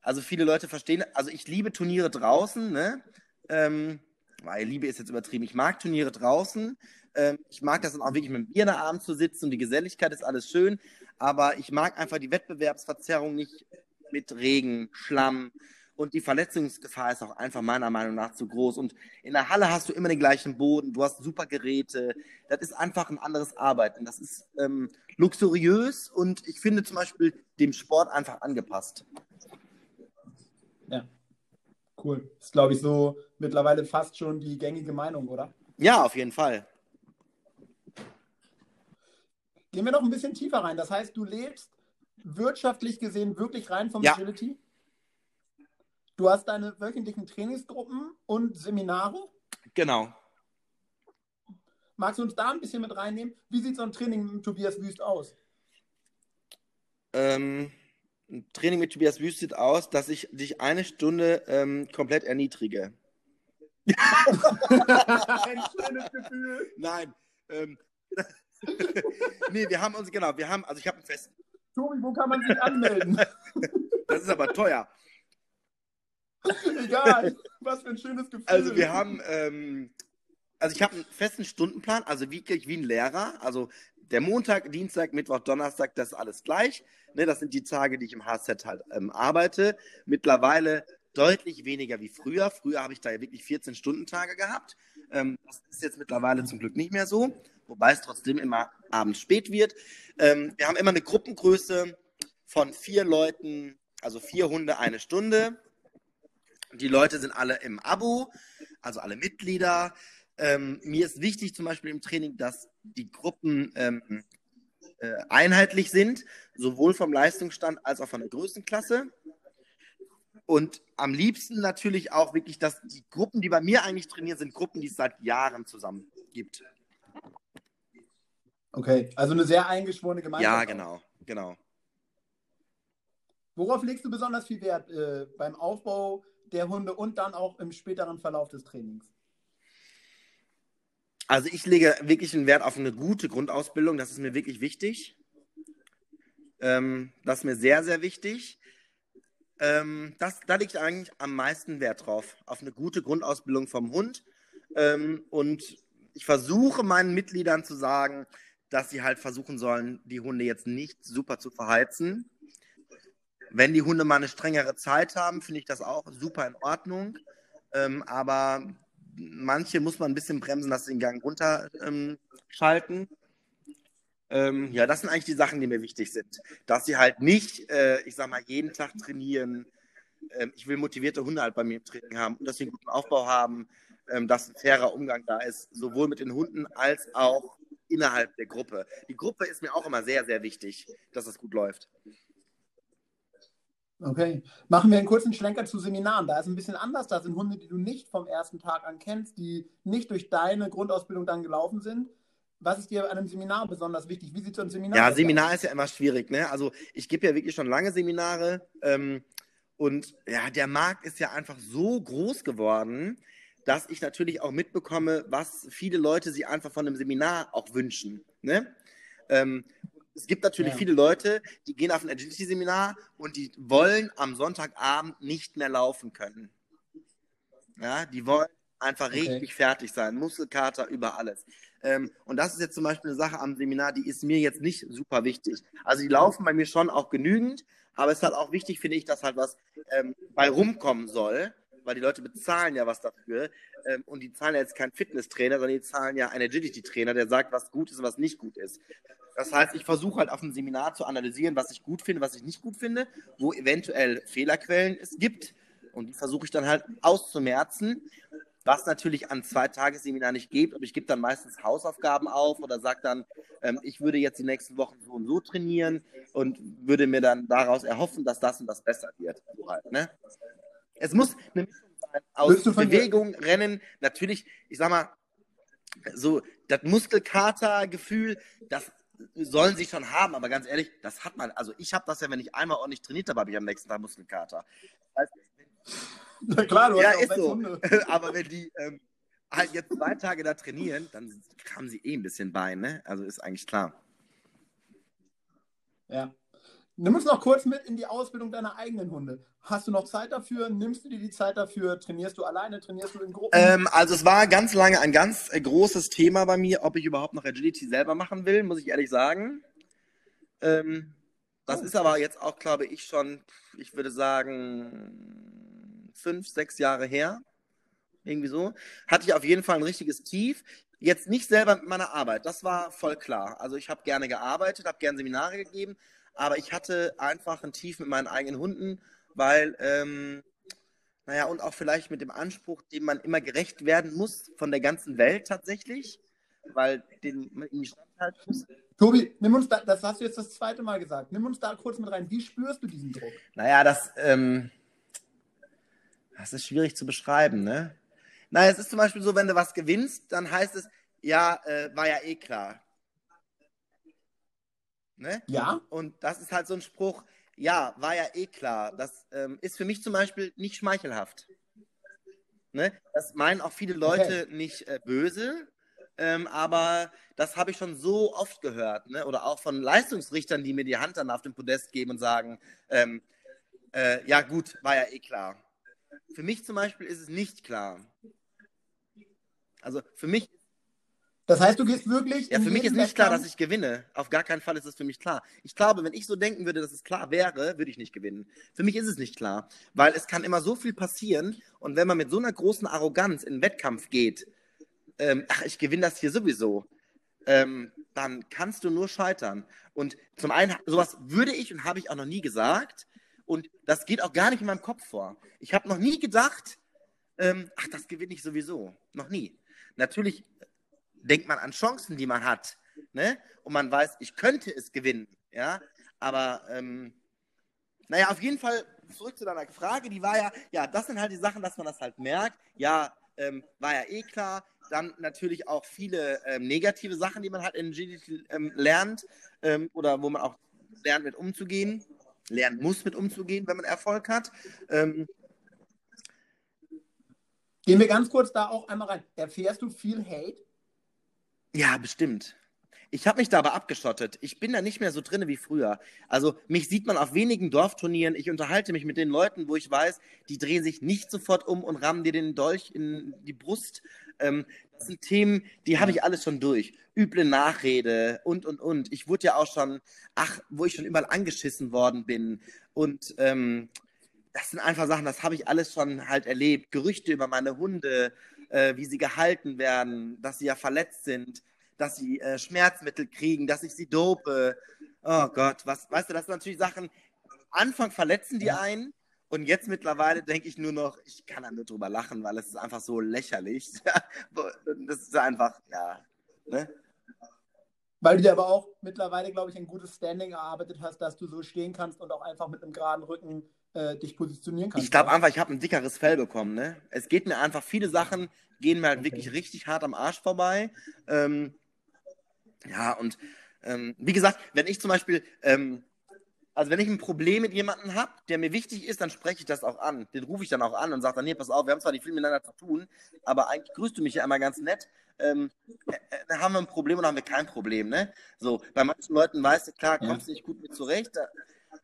Also viele Leute verstehen, also ich liebe Turniere draußen, ne? Ähm, weil Liebe ist jetzt übertrieben. Ich mag Turniere draußen. Ähm, ich mag das dann auch wirklich mit dem Bier in der Abend zu sitzen und die Geselligkeit ist alles schön. Aber ich mag einfach die Wettbewerbsverzerrung nicht mit Regen, Schlamm, und die Verletzungsgefahr ist auch einfach meiner Meinung nach zu groß. Und in der Halle hast du immer den gleichen Boden, du hast super Geräte. Das ist einfach ein anderes Arbeiten. Das ist ähm, luxuriös und ich finde zum Beispiel dem Sport einfach angepasst. Ja, cool. Ist, glaube ich, so mittlerweile fast schon die gängige Meinung, oder? Ja, auf jeden Fall. Gehen wir noch ein bisschen tiefer rein. Das heißt, du lebst wirtschaftlich gesehen wirklich rein vom ja. Agility? Du hast deine wöchentlichen Trainingsgruppen und Seminare? Genau. Magst du uns da ein bisschen mit reinnehmen? Wie sieht so ein Training mit Tobias Wüst aus? Ähm, ein Training mit Tobias Wüst sieht aus, dass ich dich eine Stunde ähm, komplett erniedrige. ein schönes Gefühl. Nein. Ähm, [laughs] nee, wir haben uns, genau, wir haben, also ich habe einen festen. Tobi, wo kann man sich anmelden? [laughs] das ist aber teuer. [laughs] Egal, was für ein schönes Gefühl. Also wir haben, ähm, also ich habe einen festen Stundenplan, also wirklich wie ein Lehrer. Also der Montag, Dienstag, Mittwoch, Donnerstag, das ist alles gleich. Ne, das sind die Tage, die ich im HZ halt ähm, arbeite. Mittlerweile deutlich weniger wie früher. Früher habe ich da ja wirklich 14-Stunden-Tage gehabt. Ähm, das ist jetzt mittlerweile zum Glück nicht mehr so, wobei es trotzdem immer abends spät wird. Ähm, wir haben immer eine Gruppengröße von vier Leuten, also vier Hunde eine Stunde. Die Leute sind alle im Abo, also alle Mitglieder. Ähm, mir ist wichtig zum Beispiel im Training, dass die Gruppen ähm, äh, einheitlich sind, sowohl vom Leistungsstand als auch von der Größenklasse. Und am liebsten natürlich auch wirklich, dass die Gruppen, die bei mir eigentlich trainieren, sind Gruppen, die es seit Jahren zusammen gibt. Okay, also eine sehr eingeschworene Gemeinschaft. Ja, genau, genau. Worauf legst du besonders viel Wert äh, beim Aufbau der Hunde und dann auch im späteren Verlauf des Trainings? Also ich lege wirklich einen Wert auf eine gute Grundausbildung. Das ist mir wirklich wichtig. Ähm, das ist mir sehr, sehr wichtig. Ähm, das, da liegt eigentlich am meisten Wert drauf, auf eine gute Grundausbildung vom Hund. Ähm, und ich versuche meinen Mitgliedern zu sagen, dass sie halt versuchen sollen, die Hunde jetzt nicht super zu verheizen, wenn die Hunde mal eine strengere Zeit haben, finde ich das auch super in Ordnung. Ähm, aber manche muss man ein bisschen bremsen, dass sie den Gang runterschalten. Ähm, ähm, ja, das sind eigentlich die Sachen, die mir wichtig sind. Dass sie halt nicht, äh, ich sag mal, jeden Tag trainieren. Ähm, ich will motivierte Hunde halt bei mir im Training haben und dass sie einen guten Aufbau haben, ähm, dass ein fairer Umgang da ist, sowohl mit den Hunden als auch innerhalb der Gruppe. Die Gruppe ist mir auch immer sehr, sehr wichtig, dass das gut läuft. Okay. Machen wir einen kurzen Schlenker zu Seminaren. Da ist ein bisschen anders. Da sind Hunde, die du nicht vom ersten Tag an kennst, die nicht durch deine Grundausbildung dann gelaufen sind. Was ist dir an einem Seminar besonders wichtig? Wie sieht so ein Seminar aus? Ja, Seminar ist ja immer schwierig. Ne? Also ich gebe ja wirklich schon lange Seminare ähm, und ja, der Markt ist ja einfach so groß geworden, dass ich natürlich auch mitbekomme, was viele Leute sich einfach von einem Seminar auch wünschen. Ne? Ähm, es gibt natürlich ja. viele Leute, die gehen auf ein Agility-Seminar und die wollen am Sonntagabend nicht mehr laufen können. Ja, die wollen einfach okay. richtig fertig sein, Muskelkater über alles. Ähm, und das ist jetzt zum Beispiel eine Sache am Seminar, die ist mir jetzt nicht super wichtig. Also die laufen bei mir schon auch genügend, aber es ist halt auch wichtig, finde ich, dass halt was ähm, bei rumkommen soll, weil die Leute bezahlen ja was dafür. Ähm, und die zahlen ja jetzt keinen Fitnesstrainer, sondern die zahlen ja einen Agility-Trainer, der sagt, was gut ist und was nicht gut ist. Das heißt, ich versuche halt auf dem Seminar zu analysieren, was ich gut finde, was ich nicht gut finde, wo eventuell Fehlerquellen es gibt. Und die versuche ich dann halt auszumerzen, was natürlich an zwei Tagesseminar nicht gibt. Aber ich gebe dann meistens Hausaufgaben auf oder sage dann, ähm, ich würde jetzt die nächsten Wochen so und so trainieren und würde mir dann daraus erhoffen, dass das und das besser wird. So halt, ne? Es muss eine Mischung sein aus Bewegung, Rennen, natürlich, ich sag mal, so das Muskelkater-Gefühl, das sollen sie schon haben, aber ganz ehrlich, das hat man. Also ich habe das ja, wenn ich einmal ordentlich trainiert habe, habe ich am nächsten Tag Muskelkater. Das [laughs] Na klar, du ja, hast ist so. [laughs] aber wenn die ähm, halt jetzt zwei Tage da trainieren, dann haben sie eh ein bisschen Bein, ne? Also ist eigentlich klar. Ja. Nimm uns noch kurz mit in die Ausbildung deiner eigenen Hunde. Hast du noch Zeit dafür? Nimmst du dir die Zeit dafür? Trainierst du alleine? Trainierst du in Gruppen? Ähm, also es war ganz lange ein ganz äh, großes Thema bei mir, ob ich überhaupt noch Agility selber machen will, muss ich ehrlich sagen. Ähm, das oh. ist aber jetzt auch, glaube ich, schon, ich würde sagen, fünf, sechs Jahre her. Irgendwie so. Hatte ich auf jeden Fall ein richtiges Tief. Jetzt nicht selber mit meiner Arbeit, das war voll klar. Also ich habe gerne gearbeitet, habe gerne Seminare gegeben, aber ich hatte einfach ein Tief mit meinen eigenen Hunden, weil, ähm, naja, und auch vielleicht mit dem Anspruch, dem man immer gerecht werden muss von der ganzen Welt tatsächlich, weil den man irgendwie standhalten muss. Tobi, nimm uns da, das hast du jetzt das zweite Mal gesagt. Nimm uns da kurz mit rein. Wie spürst du diesen Druck? Naja, das, ähm, das ist schwierig zu beschreiben, ne? Naja, es ist zum Beispiel so, wenn du was gewinnst, dann heißt es, ja, äh, war ja eh klar. Ne? Ja. Und das ist halt so ein Spruch, ja, war ja eh klar. Das ähm, ist für mich zum Beispiel nicht schmeichelhaft. Ne? Das meinen auch viele Leute okay. nicht äh, böse, ähm, aber das habe ich schon so oft gehört. Ne? Oder auch von Leistungsrichtern, die mir die Hand dann auf dem Podest geben und sagen, ähm, äh, ja gut, war ja eh klar. Für mich zum Beispiel ist es nicht klar. Also für mich das heißt, du gehst wirklich. Ja, für mich ist nicht klar, dass ich gewinne. Auf gar keinen Fall ist es für mich klar. Ich glaube, wenn ich so denken würde, dass es klar wäre, würde ich nicht gewinnen. Für mich ist es nicht klar, weil es kann immer so viel passieren und wenn man mit so einer großen Arroganz in den Wettkampf geht, ähm, ach, ich gewinne das hier sowieso, ähm, dann kannst du nur scheitern. Und zum einen, sowas würde ich und habe ich auch noch nie gesagt und das geht auch gar nicht in meinem Kopf vor. Ich habe noch nie gedacht, ähm, ach, das gewinne ich sowieso. Noch nie. Natürlich denkt man an Chancen, die man hat. Ne? Und man weiß, ich könnte es gewinnen. Ja, aber ähm, naja, auf jeden Fall zurück zu deiner Frage, die war ja, ja, das sind halt die Sachen, dass man das halt merkt. Ja, ähm, war ja eh klar. Dann natürlich auch viele ähm, negative Sachen, die man halt in Agility ähm, lernt ähm, oder wo man auch lernt, mit umzugehen, lernen muss, mit umzugehen, wenn man Erfolg hat. Ähm, Gehen wir ganz kurz da auch einmal rein. Erfährst du viel Hate? Ja, bestimmt. Ich habe mich da aber abgeschottet. Ich bin da nicht mehr so drin wie früher. Also mich sieht man auf wenigen Dorfturnieren. Ich unterhalte mich mit den Leuten, wo ich weiß, die drehen sich nicht sofort um und rammen dir den Dolch in die Brust. Ähm, das sind Themen, die habe ich alles schon durch. Üble Nachrede und, und, und. Ich wurde ja auch schon, ach, wo ich schon überall angeschissen worden bin. Und ähm, das sind einfach Sachen, das habe ich alles schon halt erlebt. Gerüchte über meine Hunde, äh, wie sie gehalten werden, dass sie ja verletzt sind dass sie äh, Schmerzmittel kriegen, dass ich sie dope. Oh Gott, was, weißt du, das sind natürlich Sachen, am Anfang verletzen die einen und jetzt mittlerweile denke ich nur noch, ich kann da nur drüber lachen, weil es ist einfach so lächerlich. [laughs] das ist einfach, ja, ne? Weil du dir aber auch mittlerweile, glaube ich, ein gutes Standing erarbeitet hast, dass du so stehen kannst und auch einfach mit einem geraden Rücken äh, dich positionieren kannst. Ich glaube einfach, ich habe ein dickeres Fell bekommen. Ne? Es geht mir einfach, viele Sachen gehen mir halt okay. wirklich richtig hart am Arsch vorbei. Ähm, ja, und ähm, wie gesagt, wenn ich zum Beispiel, ähm, also wenn ich ein Problem mit jemandem habe, der mir wichtig ist, dann spreche ich das auch an. Den rufe ich dann auch an und sage dann, nee, pass auf, wir haben zwar nicht viel miteinander zu tun, aber eigentlich grüßt du mich ja einmal ganz nett. Ähm, äh, äh, da haben wir ein Problem oder haben wir kein Problem, ne? So, bei manchen Leuten weißt du, klar, kommst du ja. nicht gut mit zurecht, da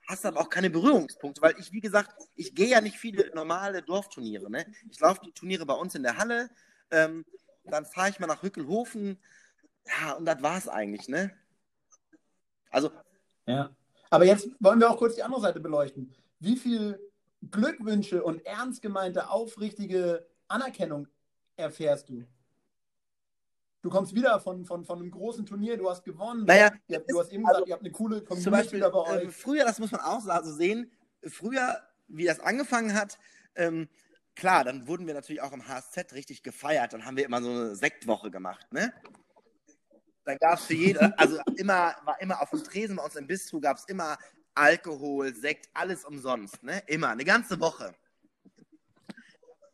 hast aber auch keine Berührungspunkte, weil ich, wie gesagt, ich gehe ja nicht viele normale Dorfturniere, ne? Ich laufe die Turniere bei uns in der Halle, ähm, dann fahre ich mal nach Hückelhofen, ja, und das war es eigentlich, ne? Also. Ja. Aber jetzt wollen wir auch kurz die andere Seite beleuchten. Wie viel Glückwünsche und ernst gemeinte, aufrichtige Anerkennung erfährst du? Du kommst wieder von, von, von einem großen Turnier, du hast gewonnen. Naja, du, du hast eben also, gesagt, ihr habt eine coole Community zum Beispiel, bei euch. Ähm, früher, das muss man auch so sehen, früher, wie das angefangen hat, ähm, klar, dann wurden wir natürlich auch im HSZ richtig gefeiert. Dann haben wir immer so eine Sektwoche gemacht, ne? Dann gab es für jede, [laughs] also immer, war immer auf dem Tresen bei uns im Bistro, gab es immer Alkohol, Sekt, alles umsonst, ne? Immer, eine ganze Woche.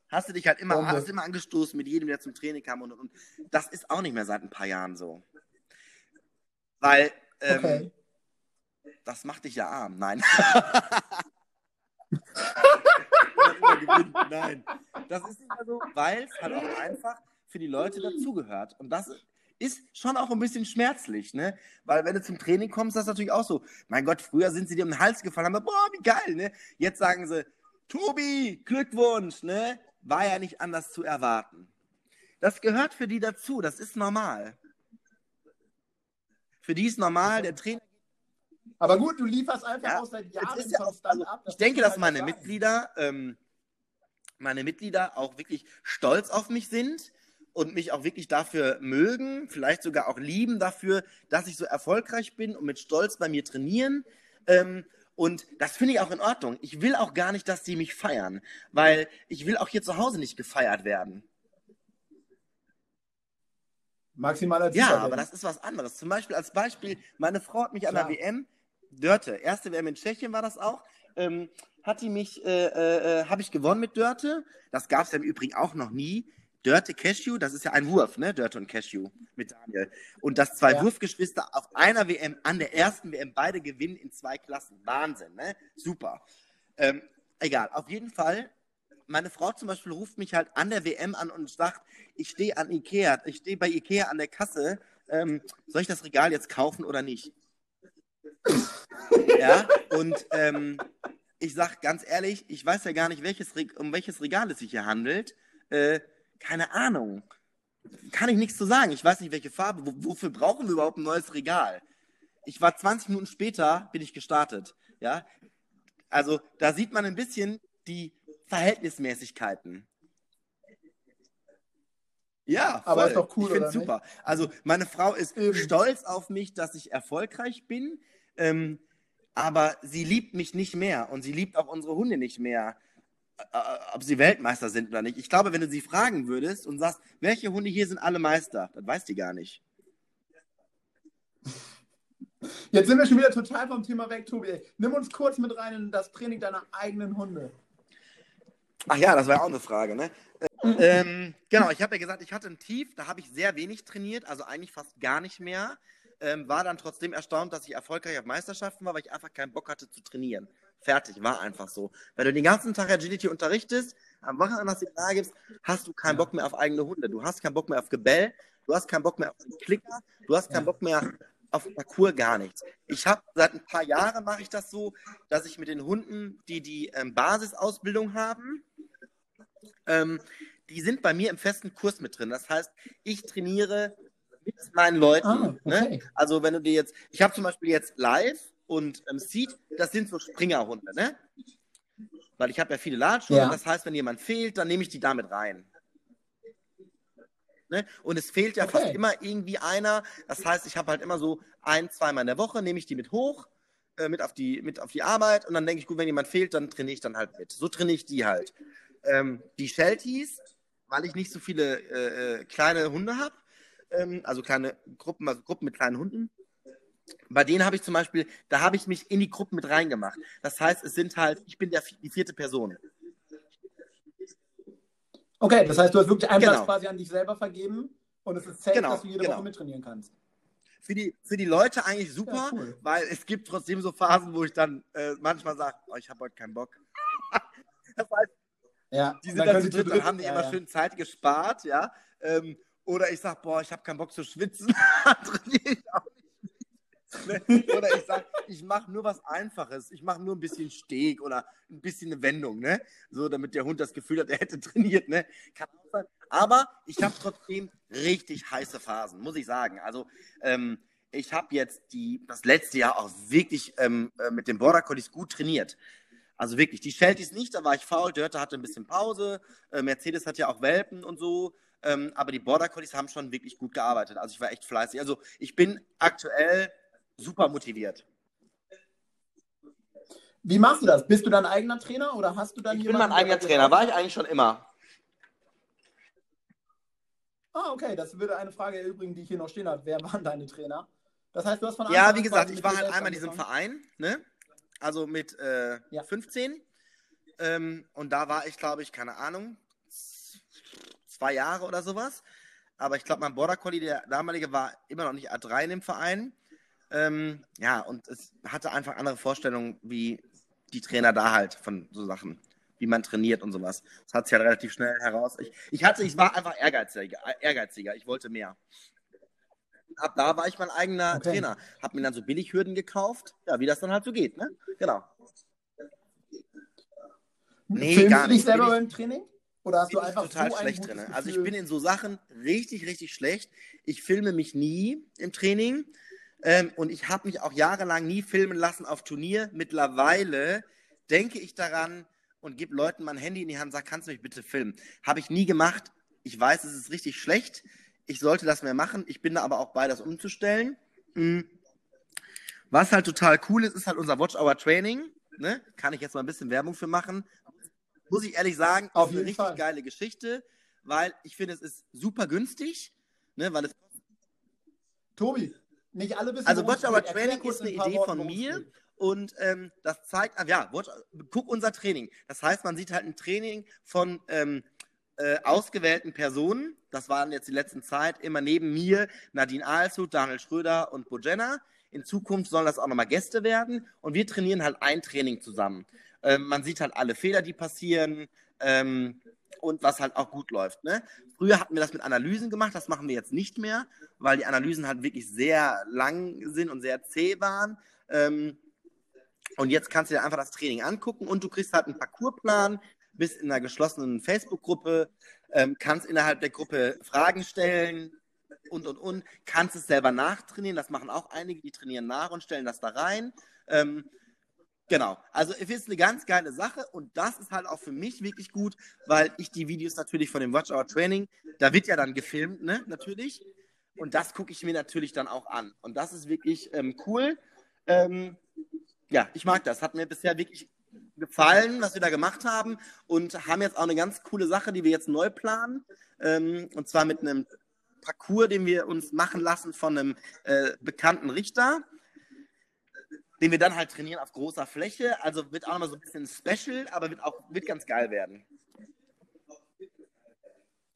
Hast du dich halt immer, hast immer angestoßen mit jedem, der zum Training kam und, und das ist auch nicht mehr seit ein paar Jahren so. Weil, ähm, okay. das macht dich ja arm. Nein. [laughs] Nein, das ist nicht mehr so, weil es halt auch einfach für die Leute dazugehört. Und das ist schon auch ein bisschen schmerzlich, ne? Weil wenn du zum Training kommst, das ist natürlich auch so. Mein Gott, früher sind sie dir um den Hals gefallen, haben boah, wie geil, ne? Jetzt sagen sie, Tobi, Glückwunsch, ne? War ja nicht anders zu erwarten. Das gehört für die dazu, das ist normal. Für die ist normal, der Trainer. Aber gut, du lieferst einfach ja, auch seit Jahren ja konstant also, ab. Ich denke, dass meine Mitglieder, ähm, meine Mitglieder auch wirklich stolz auf mich sind und mich auch wirklich dafür mögen, vielleicht sogar auch lieben dafür, dass ich so erfolgreich bin und mit Stolz bei mir trainieren. Ähm, und das finde ich auch in Ordnung. Ich will auch gar nicht, dass sie mich feiern, weil ich will auch hier zu Hause nicht gefeiert werden. Maximal als Ja, aber das ist was anderes. Zum Beispiel als Beispiel, meine Frau hat mich Klar. an der WM, Dörte, erste WM in Tschechien war das auch, ähm, hat die mich, äh, äh, äh habe ich gewonnen mit Dörte. Das gab es ja im Übrigen auch noch nie. Dörte Cashew, das ist ja ein Wurf, ne? Dörte und Cashew mit Daniel. Und dass zwei ja. Wurfgeschwister auf einer WM, an der ersten WM, beide gewinnen in zwei Klassen. Wahnsinn, ne? Super. Ähm, egal, auf jeden Fall. Meine Frau zum Beispiel ruft mich halt an der WM an und sagt, ich stehe an Ikea, ich stehe bei Ikea an der Kasse, ähm, soll ich das Regal jetzt kaufen oder nicht? [laughs] ja, und ähm, ich sag ganz ehrlich, ich weiß ja gar nicht, welches um welches Regal es sich hier handelt. Äh, keine Ahnung. Kann ich nichts zu sagen. Ich weiß nicht, welche Farbe. W wofür brauchen wir überhaupt ein neues Regal? Ich war 20 Minuten später, bin ich gestartet. Ja, also da sieht man ein bisschen die Verhältnismäßigkeiten. Ja, voll. aber ist doch cool. Ich finde super. Also meine Frau ist Eben. stolz auf mich, dass ich erfolgreich bin, ähm, aber sie liebt mich nicht mehr und sie liebt auch unsere Hunde nicht mehr. Äh, ob sie Weltmeister sind oder nicht. Ich glaube, wenn du sie fragen würdest und sagst, welche Hunde hier sind alle Meister, dann weiß die gar nicht. Jetzt sind wir schon wieder total vom Thema weg, Tobi. Nimm uns kurz mit rein in das Training deiner eigenen Hunde. Ach ja, das war ja auch eine Frage, ne? ähm, genau, ich habe ja gesagt, ich hatte ein Tief, da habe ich sehr wenig trainiert, also eigentlich fast gar nicht mehr. Ähm, war dann trotzdem erstaunt, dass ich erfolgreich auf Meisterschaften war, weil ich einfach keinen Bock hatte zu trainieren. Fertig, war einfach so. Wenn du den ganzen Tag Agility unterrichtest, am Wochenende das Seminar gibst, hast du keinen Bock mehr auf eigene Hunde. Du hast keinen Bock mehr auf Gebell, du hast keinen Bock mehr auf den Klicker, du hast keinen Bock mehr auf Parcours, gar nichts. Ich habe seit ein paar Jahren mache ich das so, dass ich mit den Hunden, die die ähm, Basisausbildung haben, ähm, die sind bei mir im festen Kurs mit drin. Das heißt, ich trainiere mit meinen Leuten. Ah, ne? okay. ne? Also wenn du dir jetzt, ich habe zum Beispiel jetzt live und ähm, Seed, das sind so Springerhunde, ne? Weil ich habe ja viele Ladenschuhe, ja. das heißt, wenn jemand fehlt, dann nehme ich die damit rein. Ne? Und es fehlt ja okay. fast immer irgendwie einer. Das heißt, ich habe halt immer so ein, zweimal in der Woche, nehme ich die mit hoch, äh, mit, auf die, mit auf die Arbeit und dann denke ich, gut, wenn jemand fehlt, dann trainiere ich dann halt mit. So trainiere ich die halt. Ähm, die Shelties, weil ich nicht so viele äh, äh kleine Hunde habe, ähm, also kleine Gruppen, also Gruppen mit kleinen Hunden, bei denen habe ich zum Beispiel, da habe ich mich in die Gruppen mit reingemacht. Das heißt, es sind halt, ich bin der, die vierte Person. Okay, das heißt, du hast wirklich einen genau. Platz quasi an dich selber vergeben und es ist safe, genau, dass du jede genau. Woche mittrainieren kannst. Für die, für die Leute eigentlich super, ja, cool. weil es gibt trotzdem so Phasen, wo ich dann äh, manchmal sage, oh, ich habe heute keinen Bock. [laughs] das heißt, ja, die sind dann, dann zu dritt, dann haben die ja, immer ja. schön Zeit gespart, ja. Ähm, oder ich sage, boah, ich habe keinen Bock zu schwitzen, [laughs] trainiere ich auch? Oder ich sage, ich mache nur was Einfaches. Ich mache nur ein bisschen Steg oder ein bisschen eine Wendung, ne? So, damit der Hund das Gefühl hat, er hätte trainiert, ne? Kann auch sein. Aber ich habe trotzdem richtig heiße Phasen, muss ich sagen. Also, ähm, ich habe jetzt die, das letzte Jahr auch wirklich ähm, äh, mit den Border Collies gut trainiert. Also wirklich, die Shelties nicht, da war ich faul, Dörte hatte ein bisschen Pause, äh, Mercedes hat ja auch Welpen und so, ähm, aber die Border Collies haben schon wirklich gut gearbeitet. Also ich war echt fleißig. Also ich bin aktuell super motiviert. Wie machst du das? Bist du dein eigener Trainer oder hast du dann Ich bin mein eigener Trainer, war ich eigentlich schon immer. Ah, okay, das würde eine Frage erübrigen, die ich hier noch stehen habe. Wer waren deine Trainer? Das heißt, du hast von Ja, wie gesagt, ich war halt einmal in diesem Verein, ne? Also mit äh, ja. 15. Ähm, und da war ich, glaube ich, keine Ahnung, zwei Jahre oder sowas. Aber ich glaube, mein Border Collie, der damalige, war immer noch nicht A3 in dem Verein. Ähm, ja, und es hatte einfach andere Vorstellungen, wie die Trainer da halt von so Sachen, wie man trainiert und sowas. Das hat sich halt relativ schnell heraus. Ich, ich hatte, ich war einfach ehrgeiziger, ehrgeiziger. Ich wollte mehr. Ab da war ich mein eigener okay. Trainer. Hab mir dann so Billighürden gekauft. Ja, wie das dann halt so geht, ne? Genau. Nee, Filmst gar du dich selber beim Training? Oder hast bin du einfach total so schlecht drin? Also ich bin in so Sachen richtig, richtig schlecht. Ich filme mich nie im Training. Ähm, und ich habe mich auch jahrelang nie filmen lassen auf Turnier. Mittlerweile denke ich daran und gebe Leuten mein Handy in die Hand und sage, kannst du mich bitte filmen? Habe ich nie gemacht. Ich weiß, es ist richtig schlecht. Ich sollte das mehr machen. Ich bin da aber auch bei, das umzustellen. Mhm. Was halt total cool ist, ist halt unser Watch Hour Training. Ne? Kann ich jetzt mal ein bisschen Werbung für machen. Muss ich ehrlich sagen, auf eine richtig Fall. geile Geschichte, weil ich finde, es ist super günstig, ne? weil es Tobi, nicht alle wissen, Also Watch Our Training ist eine Idee von mir und ähm, das zeigt, ja, watch, guck unser Training. Das heißt, man sieht halt ein Training von ähm, äh, ausgewählten Personen. Das waren jetzt die letzten Zeit immer neben mir Nadine Alshut, Daniel Schröder und Bojena. In Zukunft sollen das auch nochmal Gäste werden und wir trainieren halt ein Training zusammen. Ähm, man sieht halt alle Fehler, die passieren. Ähm, und was halt auch gut läuft. Ne? Früher hatten wir das mit Analysen gemacht, das machen wir jetzt nicht mehr, weil die Analysen halt wirklich sehr lang sind und sehr zäh waren. Ähm, und jetzt kannst du dir einfach das Training angucken und du kriegst halt einen Parcoursplan, bist in einer geschlossenen Facebook-Gruppe, ähm, kannst innerhalb der Gruppe Fragen stellen und und und, kannst es selber nachtrainieren. Das machen auch einige, die trainieren nach und stellen das da rein. Ähm, Genau. Also es ist eine ganz geile Sache und das ist halt auch für mich wirklich gut, weil ich die Videos natürlich von dem Watch Our Training, da wird ja dann gefilmt, ne, natürlich. Und das gucke ich mir natürlich dann auch an. Und das ist wirklich ähm, cool. Ähm, ja, ich mag das. Hat mir bisher wirklich gefallen, was wir da gemacht haben und haben jetzt auch eine ganz coole Sache, die wir jetzt neu planen. Ähm, und zwar mit einem Parcours, den wir uns machen lassen von einem äh, bekannten Richter den wir dann halt trainieren auf großer Fläche. Also wird auch nochmal so ein bisschen special, aber wird auch wird ganz geil werden.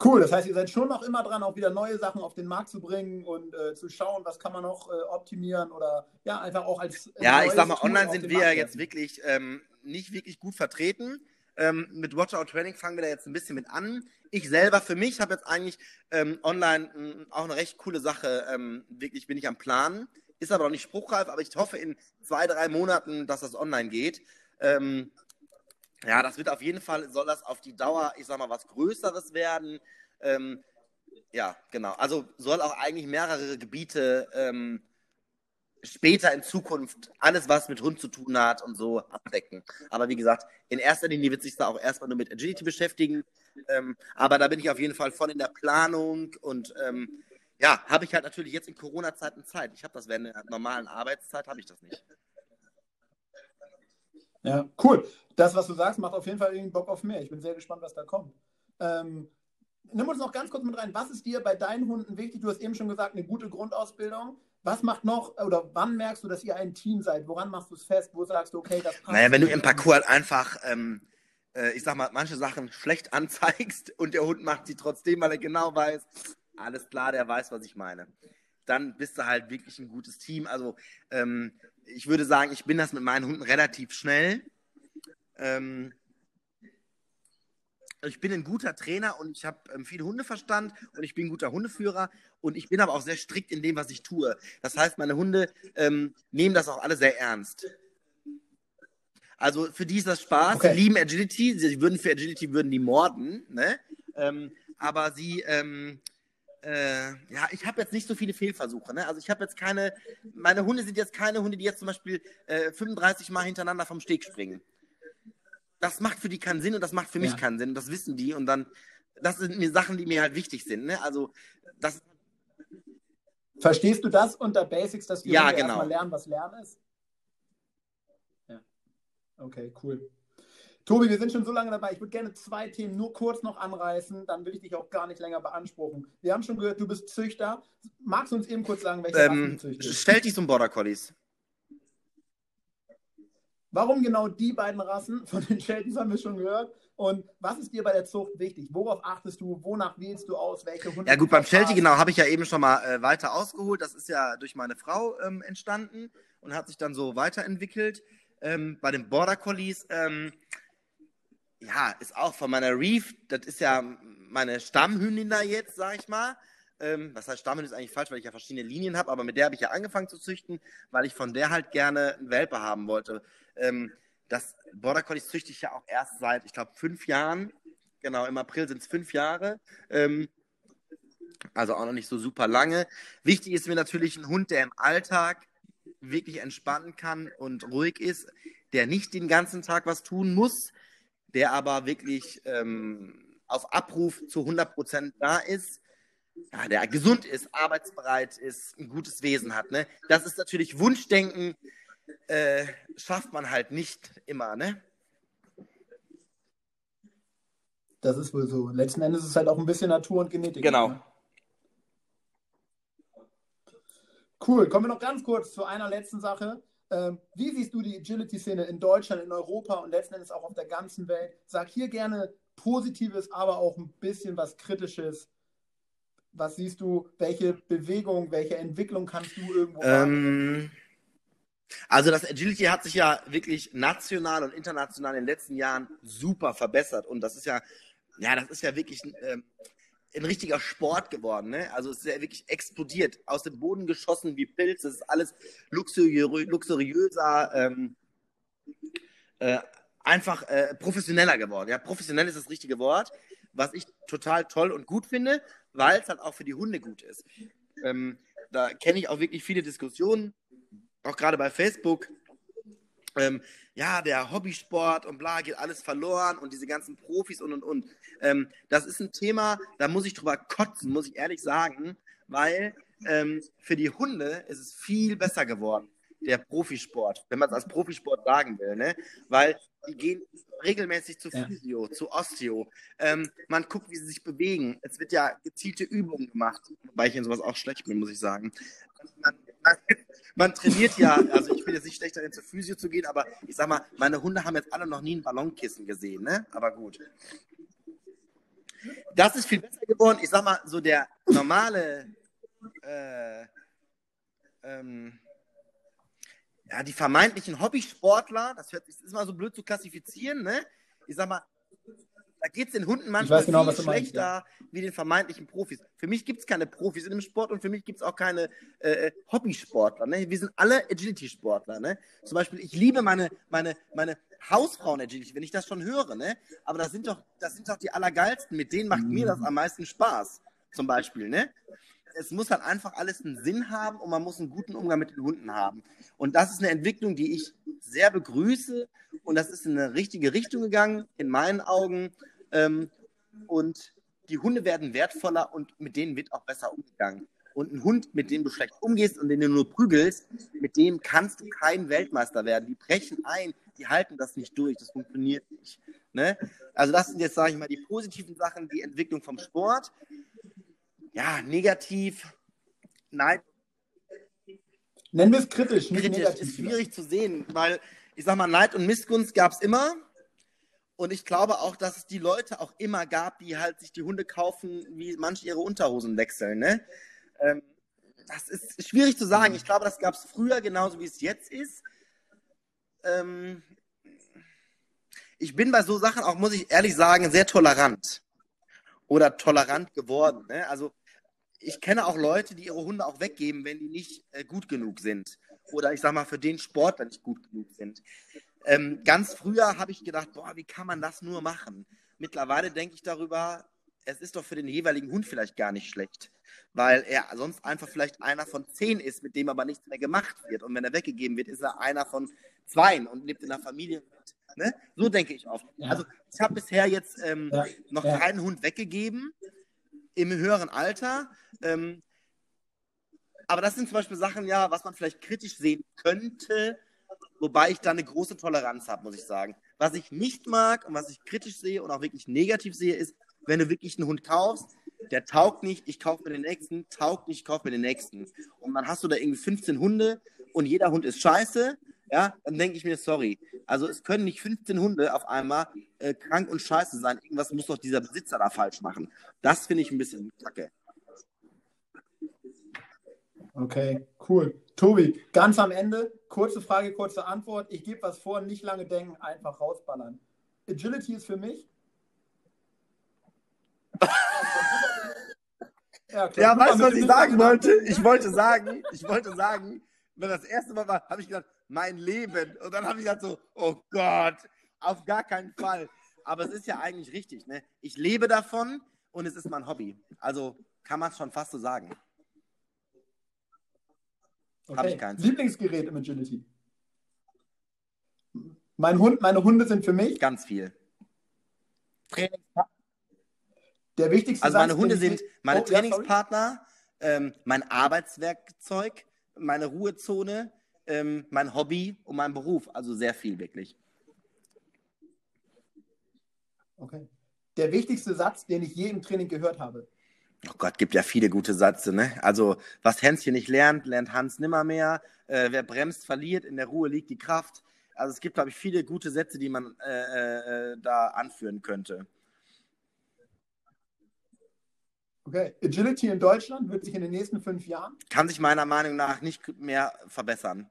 Cool, das heißt, ihr seid schon noch immer dran, auch wieder neue Sachen auf den Markt zu bringen und äh, zu schauen, was kann man noch äh, optimieren oder ja, einfach auch als. ja, ich sag mal, online sind wir ja jetzt wirklich ähm, nicht wirklich gut vertreten. Ähm, mit Watchout Training fangen wir da jetzt ein bisschen mit an. Ich selber für mich habe jetzt eigentlich ähm, online mh, mm, auch eine recht coole Sache. Ähm, wirklich bin ich am Plan. Ist aber noch nicht spruchreif, aber ich hoffe in zwei, drei Monaten, dass das online geht. Ähm, ja, das wird auf jeden Fall, soll das auf die Dauer, ich sag mal, was Größeres werden. Ähm, ja, genau. Also soll auch eigentlich mehrere Gebiete ähm, später in Zukunft alles, was mit Hund zu tun hat und so abdecken. Aber wie gesagt, in erster Linie wird sich da auch erstmal nur mit Agility beschäftigen. Ähm, aber da bin ich auf jeden Fall voll in der Planung und ähm, ja, habe ich halt natürlich jetzt in Corona-Zeiten Zeit. Ich habe das während der normalen Arbeitszeit, habe ich das nicht. Ja, cool. Das, was du sagst, macht auf jeden Fall irgendwie Bock auf mehr. Ich bin sehr gespannt, was da kommt. Ähm, nimm uns noch ganz kurz mit rein. Was ist dir bei deinen Hunden wichtig? Du hast eben schon gesagt, eine gute Grundausbildung. Was macht noch, oder wann merkst du, dass ihr ein Team seid? Woran machst du es fest? Wo sagst du, okay, das passt? Naja, wenn du im Parcours halt einfach, ähm, äh, ich sag mal, manche Sachen schlecht [laughs] anzeigst und der Hund macht sie trotzdem, weil er genau weiß, alles klar, der weiß, was ich meine. Dann bist du halt wirklich ein gutes Team. Also, ähm, ich würde sagen, ich bin das mit meinen Hunden relativ schnell. Ähm, ich bin ein guter Trainer und ich habe ähm, viel Hundeverstand und ich bin ein guter Hundeführer und ich bin aber auch sehr strikt in dem, was ich tue. Das heißt, meine Hunde ähm, nehmen das auch alle sehr ernst. Also für die ist das Spaß. Okay. Sie lieben Agility. Sie würden für Agility würden die morden, ne? Ähm, aber sie, ähm, äh, ja, ich habe jetzt nicht so viele Fehlversuche. Ne? Also ich habe jetzt keine, meine Hunde sind jetzt keine Hunde, die jetzt zum Beispiel äh, 35 Mal hintereinander vom Steg springen das macht für die keinen Sinn und das macht für mich keinen Sinn. Und das wissen die. Und dann, das sind mir Sachen, die mir halt wichtig sind. Ne? Also, das. Verstehst du das unter Basics, dass wir ja, genau. erstmal lernen, was Lernen ist? Ja. Okay, cool. Tobi, wir sind schon so lange dabei. Ich würde gerne zwei Themen nur kurz noch anreißen, dann will ich dich auch gar nicht länger beanspruchen. Wir haben schon gehört, du bist Züchter. Magst du uns eben kurz sagen, welche ähm, du züchtest? Stellt dich zum Border Collies. Warum genau die beiden Rassen? [laughs] Von den Sheltons haben wir schon gehört. Und was ist dir bei der Zucht wichtig? Worauf achtest du? Wonach wählst du aus? Welche Hunde? Ja gut, beim Sheltie, genau, habe ich ja eben schon mal äh, weiter ausgeholt. Das ist ja durch meine Frau ähm, entstanden und hat sich dann so weiterentwickelt. Ähm, bei den Border Collies, ähm, ja, ist auch von meiner Reef, das ist ja meine Stammhündin da jetzt, sag ich mal. Ähm, was heißt Stammhündin ist eigentlich falsch, weil ich ja verschiedene Linien habe, aber mit der habe ich ja angefangen zu züchten, weil ich von der halt gerne einen Welpe haben wollte. Ähm, das Border Collies züchte ich ja auch erst seit, ich glaube, fünf Jahren. Genau, im April sind es fünf Jahre. Ähm, also auch noch nicht so super lange. Wichtig ist mir natürlich ein Hund, der im Alltag wirklich entspannen kann und ruhig ist, der nicht den ganzen Tag was tun muss, der aber wirklich ähm, auf Abruf zu 100% da ist, ja, der gesund ist, arbeitsbereit ist, ein gutes Wesen hat. Ne? Das ist natürlich Wunschdenken, äh, schafft man halt nicht immer, ne? Das ist wohl so. Letzten Endes ist es halt auch ein bisschen Natur und Genetik. Genau. Ne? Cool. Kommen wir noch ganz kurz zu einer letzten Sache. Ähm, wie siehst du die Agility-Szene in Deutschland, in Europa und letzten Endes auch auf der ganzen Welt? Sag hier gerne Positives, aber auch ein bisschen was Kritisches. Was siehst du? Welche Bewegung, welche Entwicklung kannst du irgendwo ähm, also das Agility hat sich ja wirklich national und international in den letzten Jahren super verbessert und das ist ja, ja, das ist ja wirklich ein, äh, ein richtiger Sport geworden. Ne? Also es ist ja wirklich explodiert, aus dem Boden geschossen wie Pilze. Es ist alles luxuriö luxuriöser, ähm, äh, einfach äh, professioneller geworden. Ja, professionell ist das richtige Wort, was ich total toll und gut finde, weil es halt auch für die Hunde gut ist. Ähm, da kenne ich auch wirklich viele Diskussionen auch gerade bei Facebook, ähm, ja, der Hobbysport und bla, geht alles verloren und diese ganzen Profis und und und. Ähm, das ist ein Thema, da muss ich drüber kotzen, muss ich ehrlich sagen, weil ähm, für die Hunde ist es viel besser geworden, der Profisport, wenn man es als Profisport sagen will, ne? Weil die gehen regelmäßig zu Physio, ja. zu Osteo. Ähm, man guckt, wie sie sich bewegen. Es wird ja gezielte Übungen gemacht, weil ich in sowas auch schlecht bin, muss ich sagen. Man, man, man trainiert ja, also ich bin jetzt nicht schlecht darin, zur Physio zu gehen, aber ich sag mal, meine Hunde haben jetzt alle noch nie ein Ballonkissen gesehen, ne? Aber gut. Das ist viel besser geworden. Ich sag mal, so der normale, äh, ähm, ja, die vermeintlichen Hobbysportler, das, hört, ist mal so blöd zu klassifizieren, ne? ich sag mal, da geht es den Hunden manchmal genau, viel du meinst, schlechter wie den vermeintlichen Profis. Für mich gibt es keine Profis in dem Sport und für mich gibt es auch keine äh, Hobbysportler. Ne? Wir sind alle Agility-Sportler. Ne? Zum Beispiel, ich liebe meine, meine, meine Hausfrauen-Agility, wenn ich das schon höre. Ne? Aber das sind, doch, das sind doch die Allergeilsten. Mit denen macht mir das am meisten Spaß. Zum Beispiel. Ne? Es muss halt einfach alles einen Sinn haben und man muss einen guten Umgang mit den Hunden haben. Und das ist eine Entwicklung, die ich sehr begrüße und das ist in eine richtige Richtung gegangen, in meinen Augen. Ähm, und die Hunde werden wertvoller und mit denen wird auch besser umgegangen. Und ein Hund, mit dem du schlecht umgehst und den du nur prügelst, mit dem kannst du kein Weltmeister werden. Die brechen ein, die halten das nicht durch, das funktioniert nicht. Ne? Also das sind jetzt, sage ich mal, die positiven Sachen, die Entwicklung vom Sport. Ja, negativ, nein, Nennen wir es kritisch, nicht kritisch, negativ. ist schwierig zu sehen, weil ich sag mal, Neid und Missgunst gab es immer. Und ich glaube auch, dass es die Leute auch immer gab, die halt sich die Hunde kaufen, wie manche ihre Unterhosen wechseln. Ne? Ähm, das ist schwierig zu sagen. Ich glaube, das gab es früher genauso, wie es jetzt ist. Ähm, ich bin bei so Sachen auch, muss ich ehrlich sagen, sehr tolerant. Oder tolerant geworden. Ne? Also ich kenne auch Leute, die ihre Hunde auch weggeben, wenn die nicht äh, gut genug sind. Oder ich sag mal, für den Sportler nicht gut genug sind. Ähm, ganz früher habe ich gedacht, boah, wie kann man das nur machen? Mittlerweile denke ich darüber, es ist doch für den jeweiligen Hund vielleicht gar nicht schlecht, weil er sonst einfach vielleicht einer von zehn ist, mit dem aber nichts mehr gemacht wird. Und wenn er weggegeben wird, ist er einer von zweien und lebt in der Familie. Ne? So denke ich oft. Ja. Also ich habe bisher jetzt ähm, Ja, noch ja. keinen Hund weggegeben im höheren Alter. Ähm, aber das sind zum Beispiel Sachen, ja, was man vielleicht kritisch sehen könnte, wobei ich da eine große Toleranz habe, muss ich sagen. Was ich nicht mag und was ich kritisch sehe und auch wirklich negativ sehe, ist, wenn du wirklich einen Hund kaufst, der taugt nicht, ich kaufe mir den nächsten, taugt nicht, ich kaufe mir den nächsten. Und dann hast du da irgendwie 15 Hunde und jeder Hund ist scheiße, ja, dann denke ich mir, sorry. Also es können nicht 15 Hunde auf einmal äh, krank und scheiße sein. Irgendwas muss doch dieser Besitzer da falsch machen. Das finde ich ein bisschen kacke. Okay, cool. Tobi, ganz am Ende, kurze Frage, kurze Antwort. Ich gebe was vor, nicht lange denken, einfach rausballern. Agility ist für mich. [laughs] ja, klar. Ja, weißt du, was ich sagen wollte? Ich wollte sagen, ich wollte sagen, wenn das erste Mal war, habe ich gedacht, mein Leben. Und dann habe ich gedacht so, oh Gott, auf gar keinen Fall. Aber es ist ja eigentlich richtig, ne? Ich lebe davon und es ist mein Hobby. Also kann man es schon fast so sagen. Okay. ich keins. Lieblingsgerät im Agility. Mein Hund, meine Hunde sind für mich Ganz viel. der wichtigste Also meine Satz, Hunde sind meine Oh, ja. Trainingspartner, ähm, mein Arbeitswerkzeug, meine Ruhezone, ähm, mein Hobby und mein Beruf. Also sehr viel wirklich. Okay. Der wichtigste Satz, den ich je im Training gehört habe. Oh Gott, gibt ja viele gute Sätze, ne? Also, was Hänschen nicht lernt, lernt Hans nimmermehr. Äh, wer bremst, verliert. In der Ruhe liegt die Kraft. Also, es gibt, glaube ich, viele gute Sätze, die man äh, äh, da anführen könnte. Okay. Agility in Deutschland wird sich in den nächsten fünf Jahren. Kann sich meiner Meinung nach nicht mehr verbessern.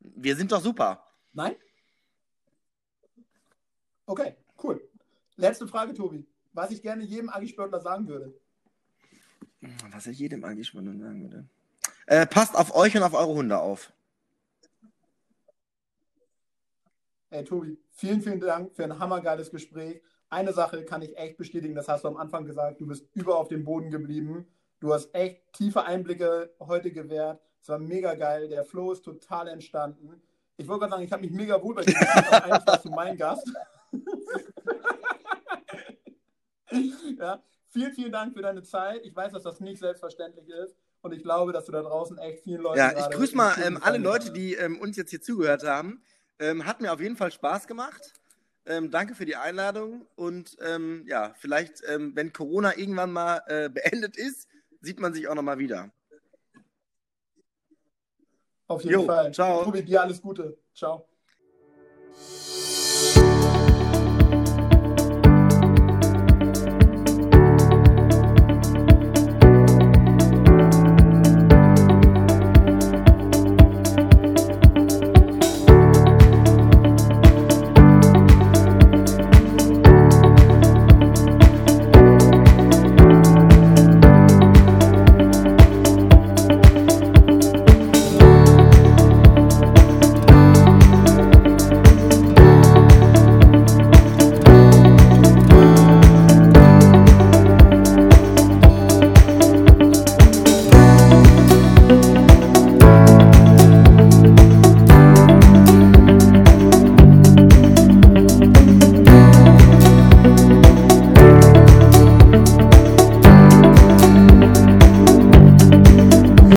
Wir sind doch super. Nein? Okay, cool. Letzte Frage, Tobi. Was ich gerne jedem Agi-Sportler sagen würde. Was ich jedem schon sagen würde. Äh, passt auf euch und auf eure Hunde auf. Ey, Tobi, vielen, vielen Dank für ein hammergeiles Gespräch. Eine Sache kann ich echt bestätigen, das hast du am Anfang gesagt, du bist über auf dem Boden geblieben. Du hast echt tiefe Einblicke heute gewährt. Es war mega geil. Der Flow ist total entstanden. Ich wollte gerade sagen, ich habe mich mega wohl bei dir [laughs] gefühlt, eigentlich warst du mein Gast. [laughs] ja, vielen, vielen Dank für deine Zeit. Ich weiß, dass das nicht selbstverständlich ist. Und ich glaube, dass du da draußen echt vielen Leuten. Ja, ich grüße mal ähm, alle Leute, die ähm, uns jetzt hier zugehört haben. Ähm, hat mir auf jeden Fall Spaß gemacht. Ähm, danke für die Einladung. Und ähm, ja, vielleicht, ähm, wenn Corona irgendwann mal äh, beendet ist, sieht man sich auch nochmal wieder. Auf jeden Jo, Fall. ciao. Tobi, dir alles Gute. Ciao.